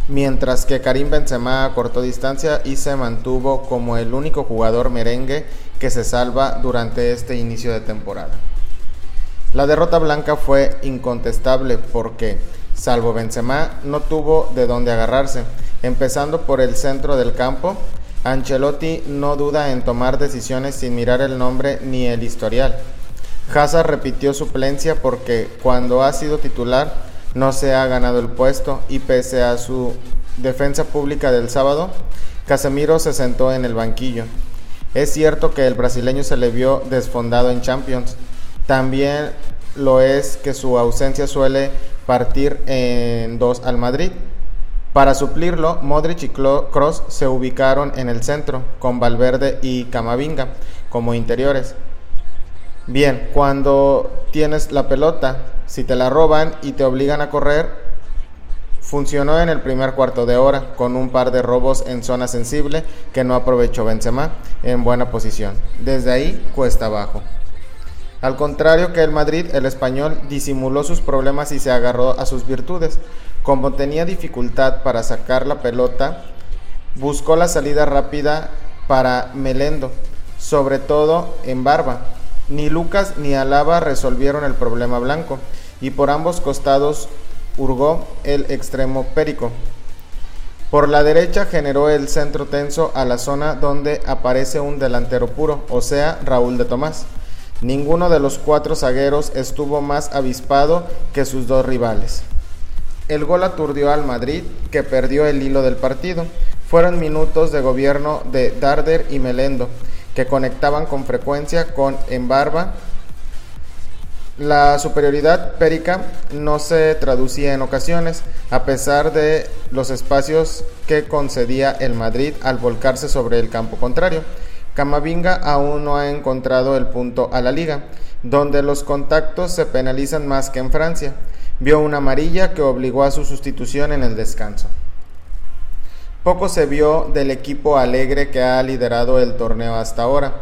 mientras que Karim Benzema cortó distancia y se mantuvo como el único jugador merengue que se salva durante este inicio de temporada. La derrota blanca fue incontestable porque, salvo Benzema, no tuvo de dónde agarrarse. Empezando por el centro del campo, Ancelotti no duda en tomar decisiones sin mirar el nombre ni el historial. Hazard repitió suplencia porque cuando ha sido titular no se ha ganado el puesto y pese a su defensa pública del sábado, Casemiro se sentó en el banquillo. Es cierto que el brasileño se le vio desfondado en Champions. También lo es que su ausencia suele partir en dos al Madrid. Para suplirlo, Modric y Kroos se ubicaron en el centro, con Valverde y Camavinga como interiores. Bien, cuando tienes la pelota, si te la roban y te obligan a correr, funcionó en el primer cuarto de hora con un par de robos en zona sensible que no aprovechó Benzema en buena posición. Desde ahí cuesta abajo. Al contrario que el Madrid, el español disimuló sus problemas y se agarró a sus virtudes. Como tenía dificultad para sacar la pelota, buscó la salida rápida para Melendo, sobre todo en Barba, ni Lucas ni Alaba resolvieron el problema blanco, y por ambos costados hurgó el extremo périco. Por la derecha generó el centro tenso a la zona donde aparece un delantero puro, o sea, Raúl de Tomás. Ninguno de los cuatro zagueros estuvo más avispado que sus dos rivales. El gol aturdió al Madrid, que perdió el hilo del partido. Fueron minutos de gobierno de Darder y Melendo, que conectaban con frecuencia con Embarba. La superioridad périca no se traducía en ocasiones, a pesar de los espacios que concedía el Madrid al volcarse sobre el campo contrario. Camavinga aún no ha encontrado el punto a la liga, donde los contactos se penalizan más que en Francia. Vio una amarilla que obligó a su sustitución en el descanso. Poco se vio del equipo alegre que ha liderado el torneo hasta ahora.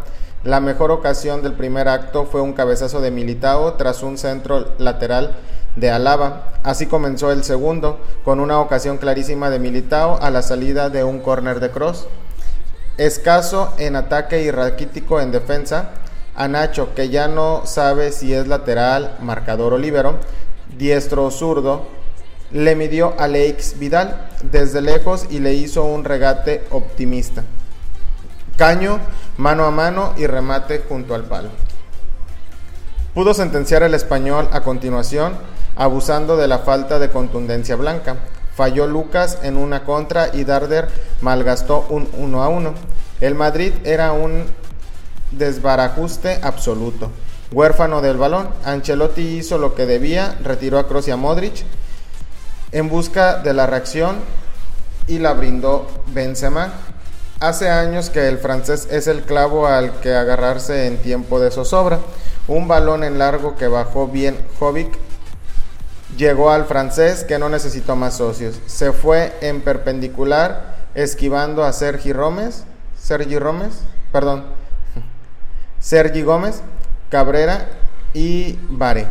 La mejor ocasión del primer acto fue un cabezazo de Militao tras un centro lateral de Alaba. Así comenzó el segundo, con una ocasión clarísima de Militao a la salida de un córner de cross. Escaso en ataque y raquítico en defensa. A Nacho, que ya no sabe si es lateral, marcador o líbero, diestro zurdo, le midió a Leix Vidal desde lejos y le hizo un regate optimista. Caño, mano a mano y remate junto al palo. Pudo sentenciar el español a continuación, abusando de la falta de contundencia blanca. Falló Lucas en una contra y Darder malgastó un 1 a 1. El Madrid era un desbarajuste absoluto. Huérfano del balón, Ancelotti hizo lo que debía, retiró a Kroos y a Modric en busca de la reacción y la brindó Benzema. Hace años que el francés es el clavo al que agarrarse en tiempo de zozobra. Un balón en largo que bajó bien Jovic llegó al francés que no necesitó más socios. Se fue en perpendicular esquivando a Sergi Gómez, Sergi Gómez, perdón, Sergi Gómez, Cabrera y Bare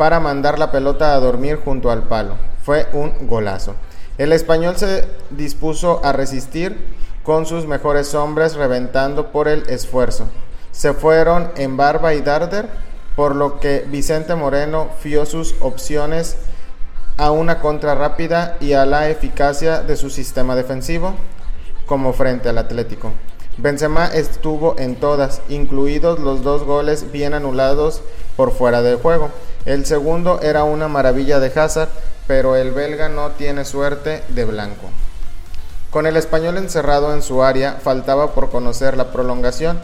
para mandar la pelota a dormir junto al palo. Fue un golazo. El español se dispuso a resistir con sus mejores hombres reventando por el esfuerzo. Se fueron en Barba y Darder, por lo que Vicente Moreno fió sus opciones a una contra rápida y a la eficacia de su sistema defensivo, como frente al Atlético. Benzema estuvo en todas, incluidos los dos goles bien anulados por fuera de juego. El segundo era una maravilla de Hazard, pero el belga no tiene suerte de blanco. Con el español encerrado en su área, faltaba por conocer la prolongación.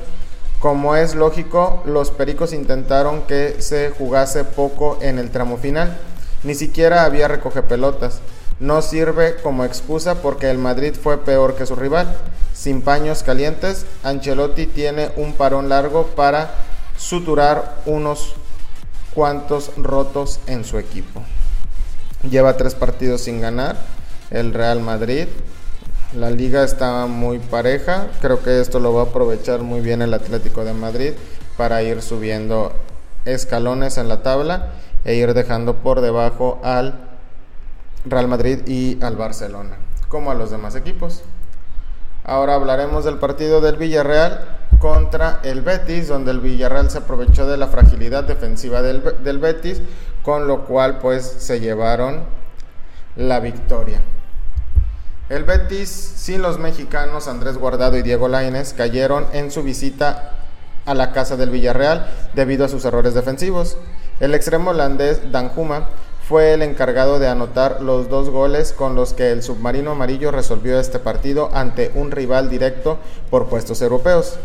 Como es lógico, los pericos intentaron que se jugase poco en el tramo final. Ni siquiera había recoge pelotas. No sirve como excusa porque el Madrid fue peor que su rival. Sin paños calientes, Ancelotti tiene un parón largo para suturar unos cuantos rotos en su equipo. Lleva tres partidos sin ganar el Real Madrid. La liga está muy pareja. Creo que esto lo va a aprovechar muy bien el Atlético de Madrid para ir subiendo escalones en la tabla e ir dejando por debajo al Real Madrid y al Barcelona, como a los demás equipos. Ahora hablaremos del partido del Villarreal contra el Betis, donde el Villarreal se aprovechó de la fragilidad defensiva del, Betis, con lo cual pues se llevaron la victoria. El Betis, sin los mexicanos Andrés Guardado y Diego Lainez, cayeron en su visita a la casa del Villarreal debido a sus errores defensivos. El extremo holandés Danjuma fue el encargado de anotar los dos goles con los que el submarino amarillo resolvió este partido ante un rival directo por puestos europeos.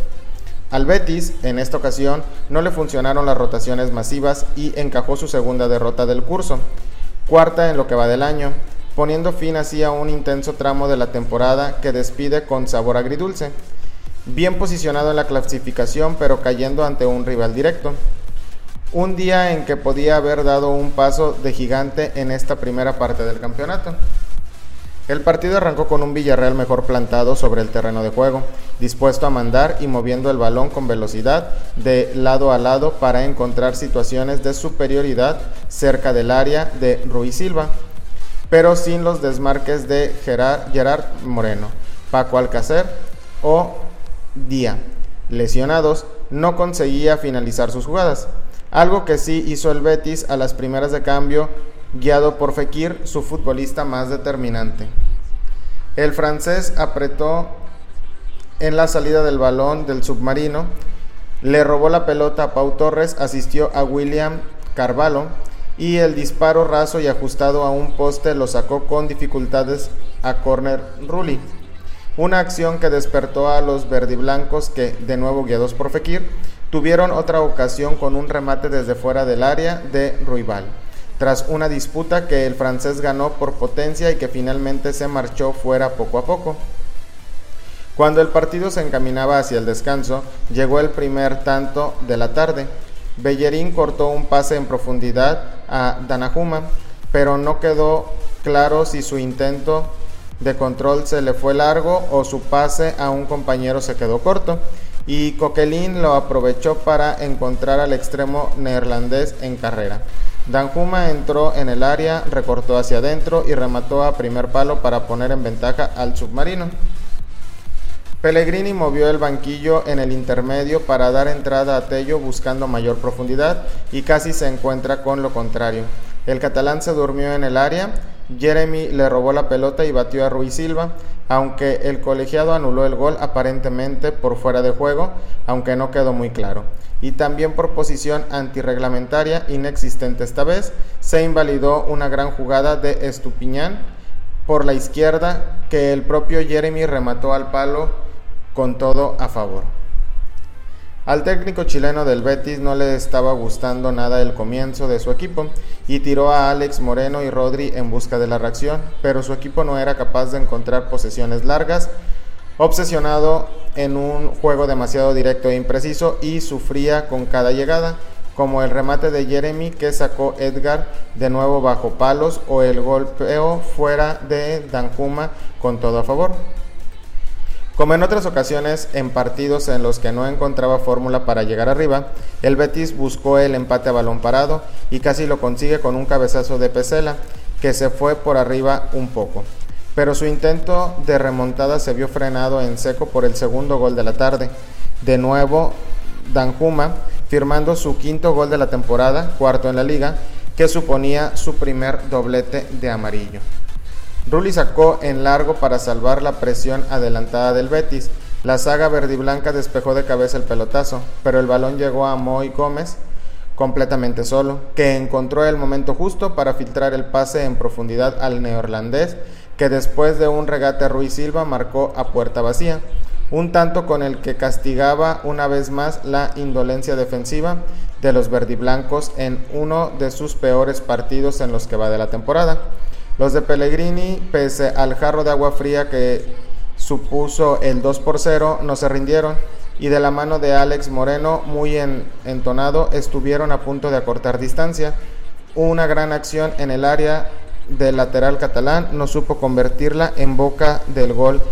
Al Betis, en esta ocasión, no le funcionaron las rotaciones masivas y encajó su segunda derrota del curso, cuarta en lo que va del año, poniendo fin así a un intenso tramo de la temporada que despide con sabor agridulce, bien posicionado en la clasificación pero cayendo ante un rival directo. Un día en que podía haber dado un paso de gigante en esta primera parte del campeonato. El partido arrancó con un Villarreal mejor plantado sobre el terreno de juego, dispuesto a mandar y moviendo el balón con velocidad de lado a lado para encontrar situaciones de superioridad cerca del área de Ruiz Silva, pero sin los desmarques de Gerard, Moreno, Paco Alcácer o Día. Lesionados, no conseguía finalizar sus jugadas, algo que sí hizo el Betis a las primeras de cambio guiado por Fekir, su futbolista más determinante. El francés apretó en la salida del balón del submarino, le robó la pelota a Pau Torres, asistió a William Carvalho y el disparo raso y ajustado a un poste lo sacó con dificultades a Corner Rulli. Una acción que despertó a los verdiblancos que, de nuevo guiados por Fekir, tuvieron otra ocasión con un remate desde fuera del área de Ruibal tras una disputa que el francés ganó por potencia y que finalmente se marchó fuera poco a poco. Cuando el partido se encaminaba hacia el descanso, llegó el primer tanto de la tarde. Bellerín cortó un pase en profundidad a Danajuma, pero no quedó claro si su intento de control se le fue largo o su pase a un compañero se quedó corto. Y Coquelin lo aprovechó para encontrar al extremo neerlandés en carrera. Danjuma entró en el área, recortó hacia adentro y remató a primer palo para poner en ventaja al submarino. Pellegrini movió el banquillo en el intermedio para dar entrada a Tello buscando mayor profundidad y casi se encuentra con lo contrario. El catalán se durmió en el área, Jeremy le robó la pelota y batió a Ruiz Silva, aunque el colegiado anuló el gol aparentemente por fuera de juego, aunque no quedó muy claro y también por posición antirreglamentaria inexistente esta vez, se invalidó una gran jugada de Estupiñán por la izquierda que el propio Jeremy remató al palo con todo a favor. Al técnico chileno del Betis no le estaba gustando nada el comienzo de su equipo y tiró a Alex Moreno y Rodri en busca de la reacción, pero su equipo no era capaz de encontrar posesiones largas, obsesionado en un juego demasiado directo e impreciso y sufría con cada llegada, como el remate de Jeremy que sacó Edgar de nuevo bajo palos o el golpeo fuera de Danjuma con todo a favor. Como en otras ocasiones, en partidos en los que no encontraba fórmula para llegar arriba, el Betis buscó el empate a balón parado y casi lo consigue con un cabezazo de Pesela, que se fue por arriba un poco. Pero su intento de remontada se vio frenado en seco por el segundo gol de la tarde. De nuevo, Danjuma, firmando su quinto gol de la temporada, cuarto en la liga, que suponía su primer doblete de amarillo. Rulli sacó en largo para salvar la presión adelantada del Betis. La saga verdiblanca despejó de cabeza el pelotazo, pero el balón llegó a Moy Gómez completamente solo, que encontró el momento justo para filtrar el pase en profundidad al neerlandés, que después de un regate a Ruiz Silva marcó a puerta vacía, un tanto con el que castigaba una vez más la indolencia defensiva de los verdiblancos en uno de sus peores partidos en los que va de la temporada. Los de Pellegrini, pese al jarro de agua fría que supuso el 2 por 0, no se rindieron y de la mano de Alex Moreno, muy entonado, estuvieron a punto de acortar distancia. Una gran acción en el área del lateral catalán no supo convertirla en boca del gol.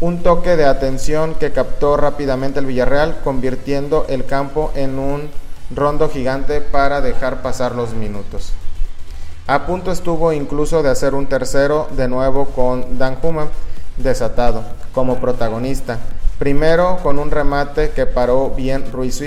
Un toque de atención que captó rápidamente el Villarreal, convirtiendo el campo en un rondo gigante para dejar pasar los minutos. A punto estuvo incluso de hacer un tercero de nuevo con Dan Juma desatado como protagonista. Primero con un remate que paró bien Ruiz,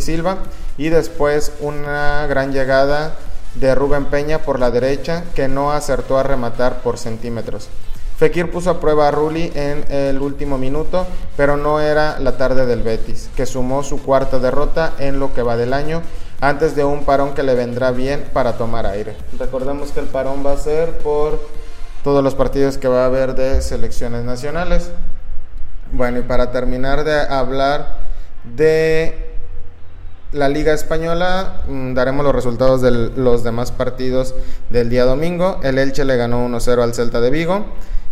Silva y después una gran llegada de Rubén Peña por la derecha que no acertó a rematar por centímetros. Fekir puso a prueba a Rulli en el último minuto, pero no era la tarde del Betis, que sumó su cuarta derrota en lo que va del año antes de un parón que le vendrá bien para tomar aire. Recordemos que el parón va a ser por todos los partidos que va a haber de selecciones nacionales. Bueno, y para terminar de hablar de la Liga Española, mm, daremos los resultados de los demás partidos del día domingo. El Elche le ganó 1-0 al Celta de Vigo.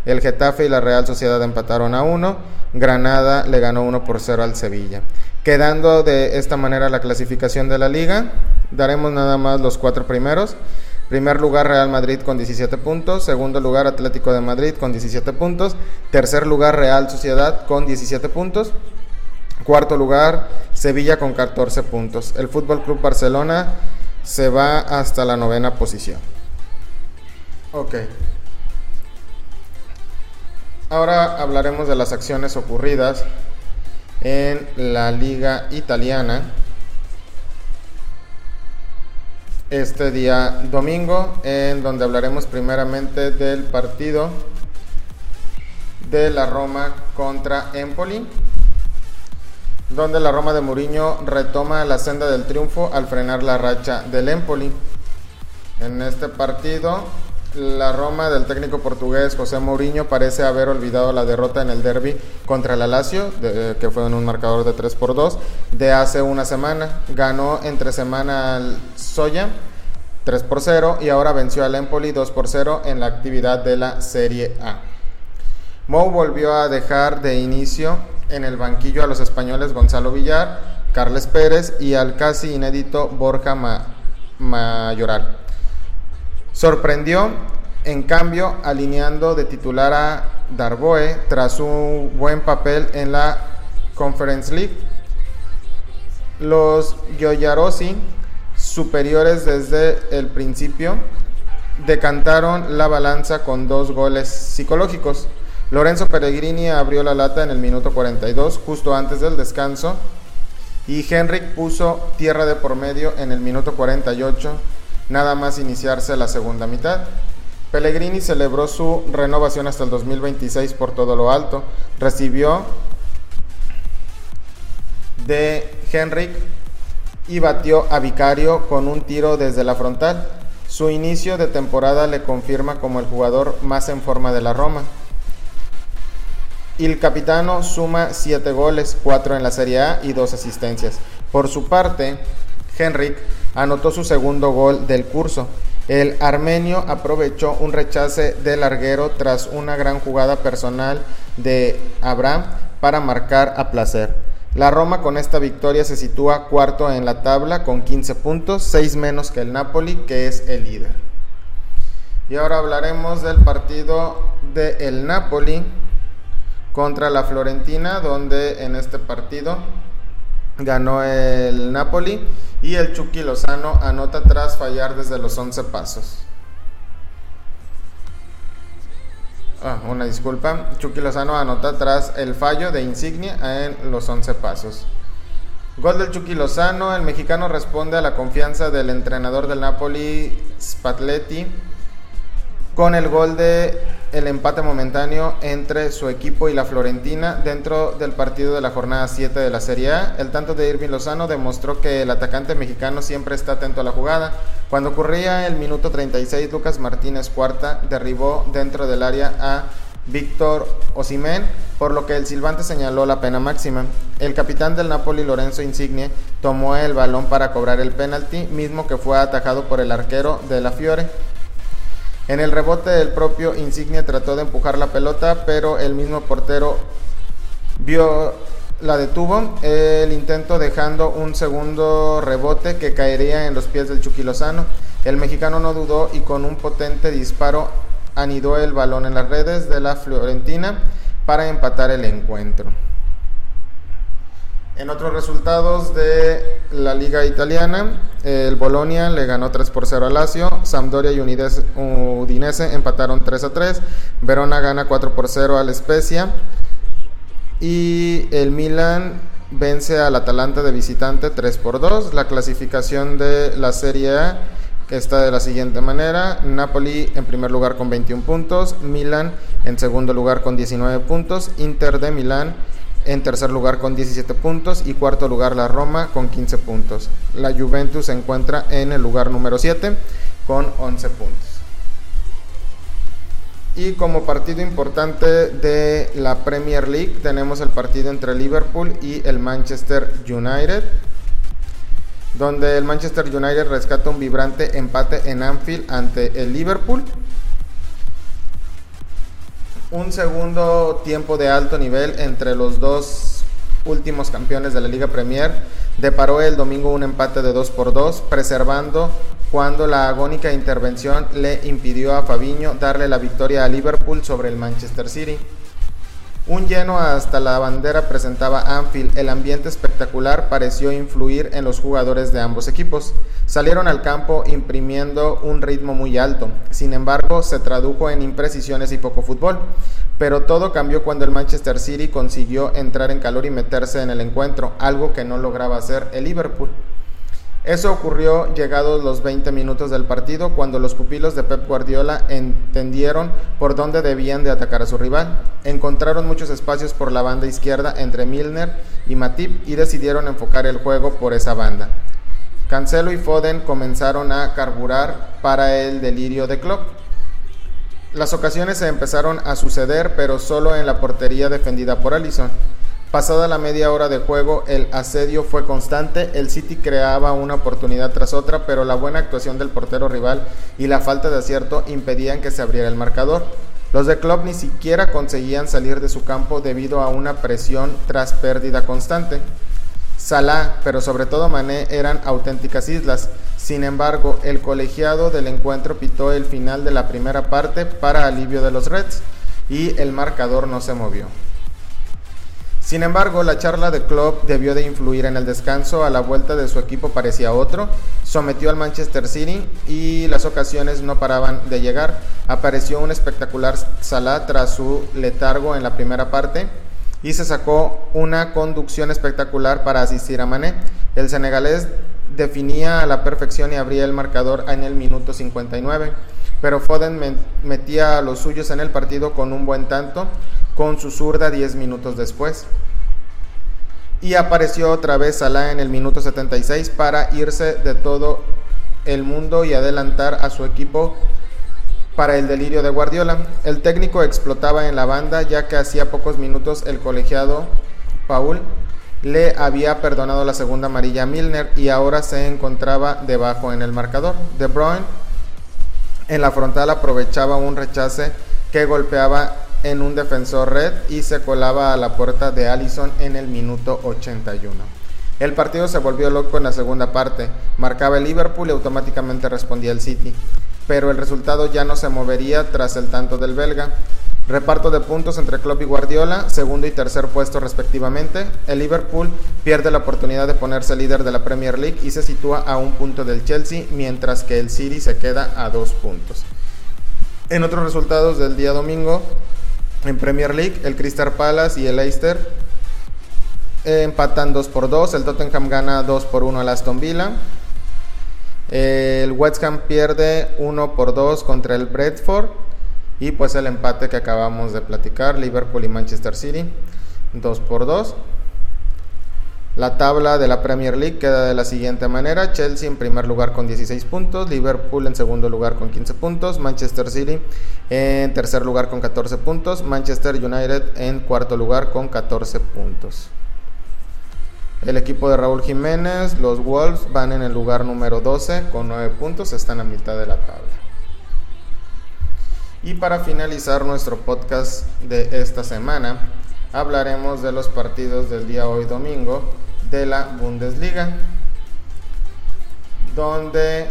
El Getafe y la Real Sociedad empataron a 1. Granada le ganó 1 por 0 al Sevilla. Quedando de esta manera la clasificación de la liga, daremos nada más los cuatro primeros. Primer lugar Real Madrid con 17 puntos, segundo lugar Atlético de Madrid con 17 puntos, tercer lugar Real Sociedad con 17 puntos, cuarto lugar Sevilla con 14 puntos. El Fútbol Club Barcelona se va hasta la novena posición. Ok. Ahora hablaremos de las acciones ocurridas en la liga italiana. Este día domingo en donde hablaremos primeramente del partido de la Roma contra Empoli donde la Roma de Mourinho retoma la senda del triunfo al frenar la racha del Empoli. En este partido la Roma del técnico portugués José Mourinho parece haber olvidado la derrota en el derby contra el Lazio, que fue en un marcador de 3 por 2, de hace una semana. Ganó entre semana al Soya 3 por 0 y ahora venció al Empoli 2 por 0 en la actividad de la Serie A. Mou volvió a dejar de inicio en el banquillo a los españoles Gonzalo Villar, Carles Pérez y al casi inédito Borja Mayoral. Sorprendió, en cambio, alineando de titular a Darboe tras un buen papel en la Conference League. Los Gioiarossi, superiores desde el principio, decantaron la balanza con dos goles psicológicos. Lorenzo Pellegrini abrió la lata en el minuto 42, justo antes del descanso, y Henrik puso tierra de por medio en el minuto 48 nada más iniciarse la segunda mitad. Pellegrini celebró su renovación hasta el 2026 por todo lo alto. Recibió de Henrik y batió a Vicario con un tiro desde la frontal. Su inicio de temporada le confirma como el jugador más en forma de la Roma. Il Capitano suma 7 goles, 4 en la Serie A y 2 asistencias. Por su parte, Henrik anotó su segundo gol del curso. El armenio aprovechó un rechace del larguero tras una gran jugada personal de Abraham para marcar a placer. La Roma con esta victoria se sitúa cuarto en la tabla con 15 puntos, 6 menos que el Napoli, que es el líder. Y ahora hablaremos del partido del el Napoli contra la Florentina, donde en este partido ganó el Napoli y el Chucky Lozano anota tras fallar desde los 11 pasos. Ah, una disculpa. Chucky Lozano anota tras el fallo de Insignia en los 11 pasos. Gol del Chucky Lozano. El mexicano responde a la confianza del entrenador del Napoli, Spatletti, con el gol de el empate momentáneo entre su equipo y la Florentina dentro del partido de la jornada 7 de la Serie A. El tanto de Irving Lozano demostró que el atacante mexicano siempre está atento a la jugada. Cuando ocurría el minuto 36, Lucas Martínez Cuarta derribó dentro del área a Víctor Osimén, por lo que el silbante señaló la pena máxima. El capitán del Napoli, Lorenzo Insigne, tomó el balón para cobrar el penalti, mismo que fue atajado por el arquero de la Fiore. En el rebote el propio Insignia trató de empujar la pelota, pero el mismo portero vio la detuvo el intento dejando un segundo rebote que caería en los pies del Chucky. El mexicano no dudó y con un potente disparo anidó el balón en las redes de la Florentina para empatar el encuentro. En otros resultados de la liga italiana, el Bolonia le ganó 3 por 0 a Lazio, Sampdoria y Udinese empataron 3 a 3, Verona gana 4 por 0 al Spezia y el Milan vence al Atalanta de visitante 3 por 2. La clasificación de la Serie A está de la siguiente manera: Napoli en primer lugar con 21 puntos, Milan en segundo lugar con 19 puntos, Inter de Milán en tercer lugar con 17 puntos y cuarto lugar la Roma con 15 puntos. La Juventus se encuentra en el lugar número 7 con 11 puntos. Y como partido importante de la Premier League tenemos el partido entre Liverpool y el Manchester United, donde el Manchester United rescata un vibrante empate en Anfield ante el Liverpool un segundo tiempo de alto nivel entre los dos últimos campeones de la Liga Premier deparó el domingo un empate de 2 por 2, preservando cuando la agónica intervención le impidió a Fabiño darle la victoria a Liverpool sobre el Manchester City. Un lleno hasta la bandera presentaba Anfield. El ambiente espectacular pareció influir en los jugadores de ambos equipos. Salieron al campo imprimiendo un ritmo muy alto. Sin embargo, se tradujo en imprecisiones y poco fútbol. Pero todo cambió cuando el Manchester City consiguió entrar en calor y meterse en el encuentro, algo que no lograba hacer el Liverpool. Eso ocurrió llegados los 20 minutos del partido cuando los pupilos de Pep Guardiola entendieron por dónde debían de atacar a su rival. Encontraron muchos espacios por la banda izquierda entre Milner y Matip y decidieron enfocar el juego por esa banda. Cancelo y Foden comenzaron a carburar para el delirio de Klopp. Las ocasiones se empezaron a suceder, pero solo en la portería defendida por Allison. Pasada la media hora de juego, el asedio fue constante, el City creaba una oportunidad tras otra, pero la buena actuación del portero rival y la falta de acierto impedían que se abriera el marcador. Los de Club ni siquiera conseguían salir de su campo debido a una presión tras pérdida constante. Salah, pero sobre todo Mané eran auténticas islas. Sin embargo, el colegiado del encuentro pitó el final de la primera parte para alivio de los Reds y el marcador no se movió. Sin embargo, la charla de Klopp debió de influir en el descanso, a la vuelta de su equipo parecía otro, sometió al Manchester City y las ocasiones no paraban de llegar. Apareció un espectacular Salah tras su letargo en la primera parte y se sacó una conducción espectacular para asistir a Mané. El senegalés definía a la perfección y abría el marcador en el minuto 59, pero Foden metía a los suyos en el partido con un buen tanto con su zurda 10 minutos después. Y apareció otra vez Salah en el minuto 76 para irse de todo el mundo y adelantar a su equipo para el delirio de Guardiola. El técnico explotaba en la banda ya que hacía pocos minutos el colegiado Paul le había perdonado la segunda amarilla a Milner y ahora se encontraba debajo en el marcador. De Bruyne en la frontal aprovechaba un rechace que golpeaba en un defensor red y se colaba a la puerta de Allison en el minuto 81. El partido se volvió loco en la segunda parte, marcaba el Liverpool y automáticamente respondía el City, pero el resultado ya no se movería tras el tanto del belga. Reparto de puntos entre Klopp y Guardiola, segundo y tercer puesto respectivamente. El Liverpool pierde la oportunidad de ponerse líder de la Premier League y se sitúa a un punto del Chelsea, mientras que el City se queda a dos puntos. En otros resultados del día domingo, en Premier League, el Crystal Palace y el Leicester empatan 2 por 2. El Tottenham gana 2 por 1 al Aston Villa. El West Ham pierde 1 por 2 contra el Bradford. Y pues el empate que acabamos de platicar, Liverpool y Manchester City, 2 por 2. La tabla de la Premier League queda de la siguiente manera. Chelsea en primer lugar con 16 puntos, Liverpool en segundo lugar con 15 puntos, Manchester City en tercer lugar con 14 puntos, Manchester United en cuarto lugar con 14 puntos. El equipo de Raúl Jiménez, los Wolves, van en el lugar número 12 con 9 puntos, están a mitad de la tabla. Y para finalizar nuestro podcast de esta semana, hablaremos de los partidos del día hoy domingo de la Bundesliga, donde,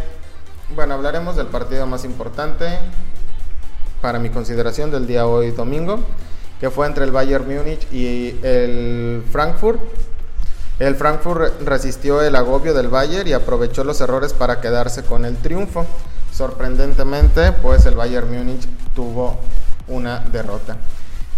bueno, hablaremos del partido más importante para mi consideración del día hoy domingo, que fue entre el Bayern Múnich y el Frankfurt. El Frankfurt resistió el agobio del Bayern y aprovechó los errores para quedarse con el triunfo. Sorprendentemente, pues el Bayern Múnich tuvo una derrota.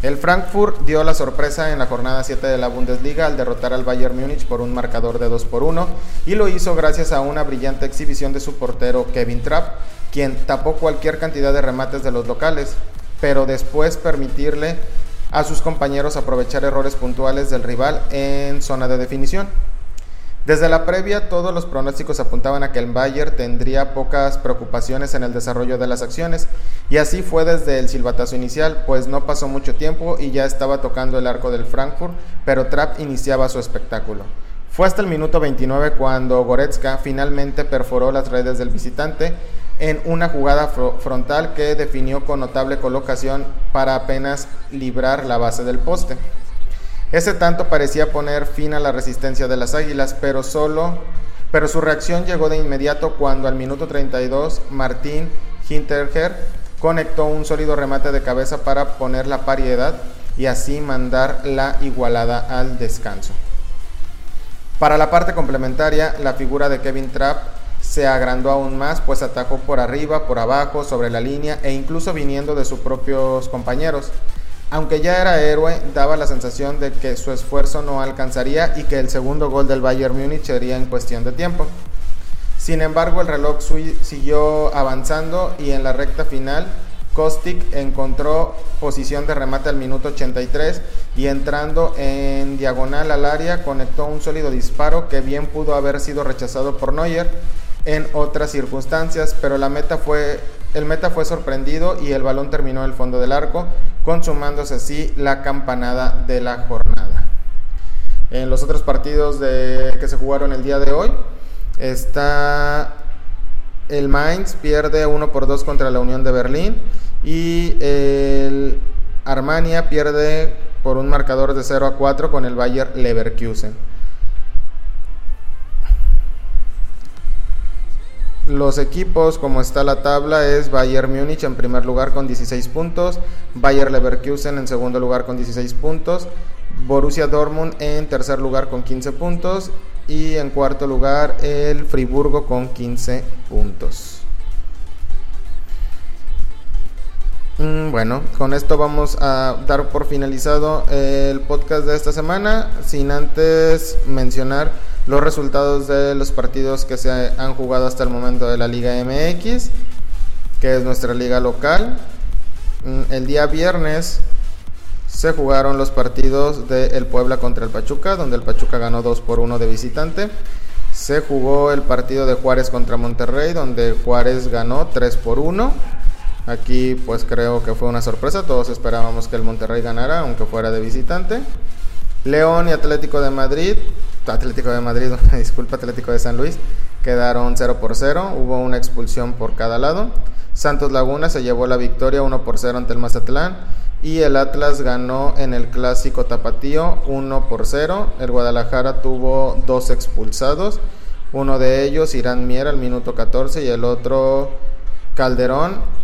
El Frankfurt dio la sorpresa en la jornada 7 de la Bundesliga al derrotar al Bayern Múnich por un marcador de 2 por 1 y lo hizo gracias a una brillante exhibición de su portero Kevin Trapp, quien tapó cualquier cantidad de remates de los locales, pero después permitirle a sus compañeros aprovechar errores puntuales del rival en zona de definición. Desde la previa, todos los pronósticos apuntaban a que el Bayern tendría pocas preocupaciones en el desarrollo de las acciones, y así fue desde el silbatazo inicial, pues no pasó mucho tiempo y ya estaba tocando el arco del Frankfurt, pero Trapp iniciaba su espectáculo. Fue hasta el minuto 29 cuando Goretzka finalmente perforó las redes del visitante en una jugada frontal que definió con notable colocación para apenas librar la base del poste. Ese tanto parecía poner fin a la resistencia de las Águilas, pero solo pero su reacción llegó de inmediato cuando al minuto 32 Martín Hinterher conectó un sólido remate de cabeza para poner la pariedad y así mandar la igualada al descanso. Para la parte complementaria, la figura de Kevin Trapp se agrandó aún más, pues atacó por arriba, por abajo, sobre la línea e incluso viniendo de sus propios compañeros. Aunque ya era héroe, daba la sensación de que su esfuerzo no alcanzaría y que el segundo gol del Bayern Múnich sería en cuestión de tiempo. Sin embargo, el reloj siguió avanzando y en la recta final, Kostic encontró posición de remate al minuto 83 y entrando en diagonal al área conectó un sólido disparo que bien pudo haber sido rechazado por Neuer en otras circunstancias, pero la meta fue el meta fue sorprendido y el balón terminó en el fondo del arco, consumándose así la campanada de la jornada. En los otros partidos que se jugaron el día de hoy, está el Mainz pierde 1 por 2 contra la Unión de Berlín y el Armania pierde por un marcador de 0 a 4 con el Bayer Leverkusen. Los equipos, como está la tabla, es Bayern Múnich en primer lugar con 16 puntos, Bayer Leverkusen en segundo lugar con 16 puntos, Borussia Dortmund en tercer lugar con 15 puntos y en cuarto lugar el Friburgo con 15 puntos. Bueno, con esto vamos a dar por finalizado el podcast de esta semana, sin antes mencionar los resultados de los partidos que se han jugado hasta el momento de la Liga MX, que es nuestra liga local. Mm, el día viernes se jugaron los partidos de el Puebla contra el Pachuca, donde el Pachuca ganó 2 por 1 de visitante. Se jugó el partido de Juárez contra Monterrey, donde Juárez ganó 3 por 1 Aquí pues creo que fue una sorpresa, todos esperábamos que el Monterrey ganara, aunque fuera de visitante. León y Atlético de Madrid, Atlético de Madrid, disculpa, Atlético de San Luis, quedaron 0 por 0, hubo una expulsión por cada lado. Santos Laguna se llevó la victoria 1 por 0 ante el Mazatlán y el Atlas ganó en el clásico tapatío 1 por 0. El Guadalajara tuvo dos expulsados, uno de ellos Irán Mier al minuto 14 y el otro Calderón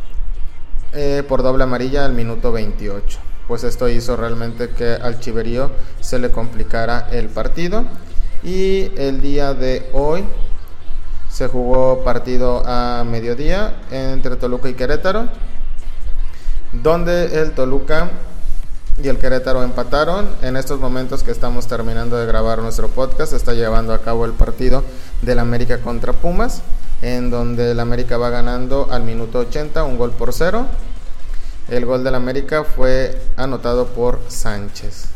eh, por doble amarilla al minuto 28. Pues esto hizo realmente que al Chiverío se le complicara el partido. Y el día de hoy se jugó partido a mediodía entre Toluca y Querétaro, donde el Toluca y el Querétaro empataron. En estos momentos que estamos terminando de grabar nuestro podcast, está llevando a cabo el partido del América contra Pumas, en donde el América va ganando al minuto 80, un gol por cero. El gol del América fue anotado por Sánchez.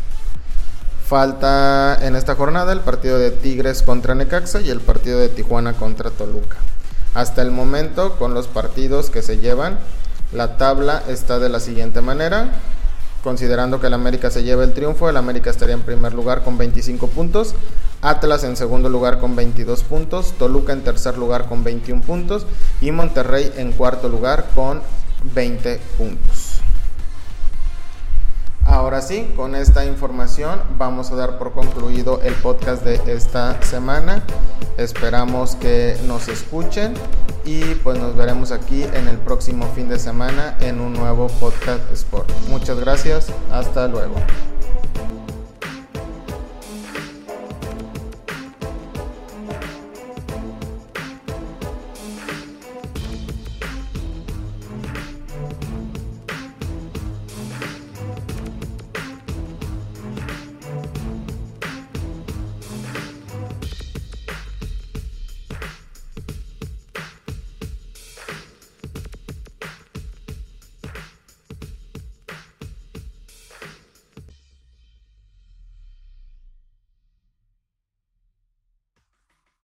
Falta en esta jornada el partido de Tigres contra Necaxa y el partido de Tijuana contra Toluca. Hasta el momento, con los partidos que se llevan, la tabla está de la siguiente manera. Considerando que el América se lleva el triunfo, el América estaría en primer lugar con 25 puntos, Atlas en segundo lugar con 22 puntos, Toluca en tercer lugar con 21 puntos y Monterrey en cuarto lugar con 20 puntos. Ahora sí, con esta información vamos a dar por concluido el podcast de esta semana. Esperamos que nos escuchen y pues nos veremos aquí en el próximo fin de semana en un nuevo podcast Sport. Muchas gracias, hasta luego.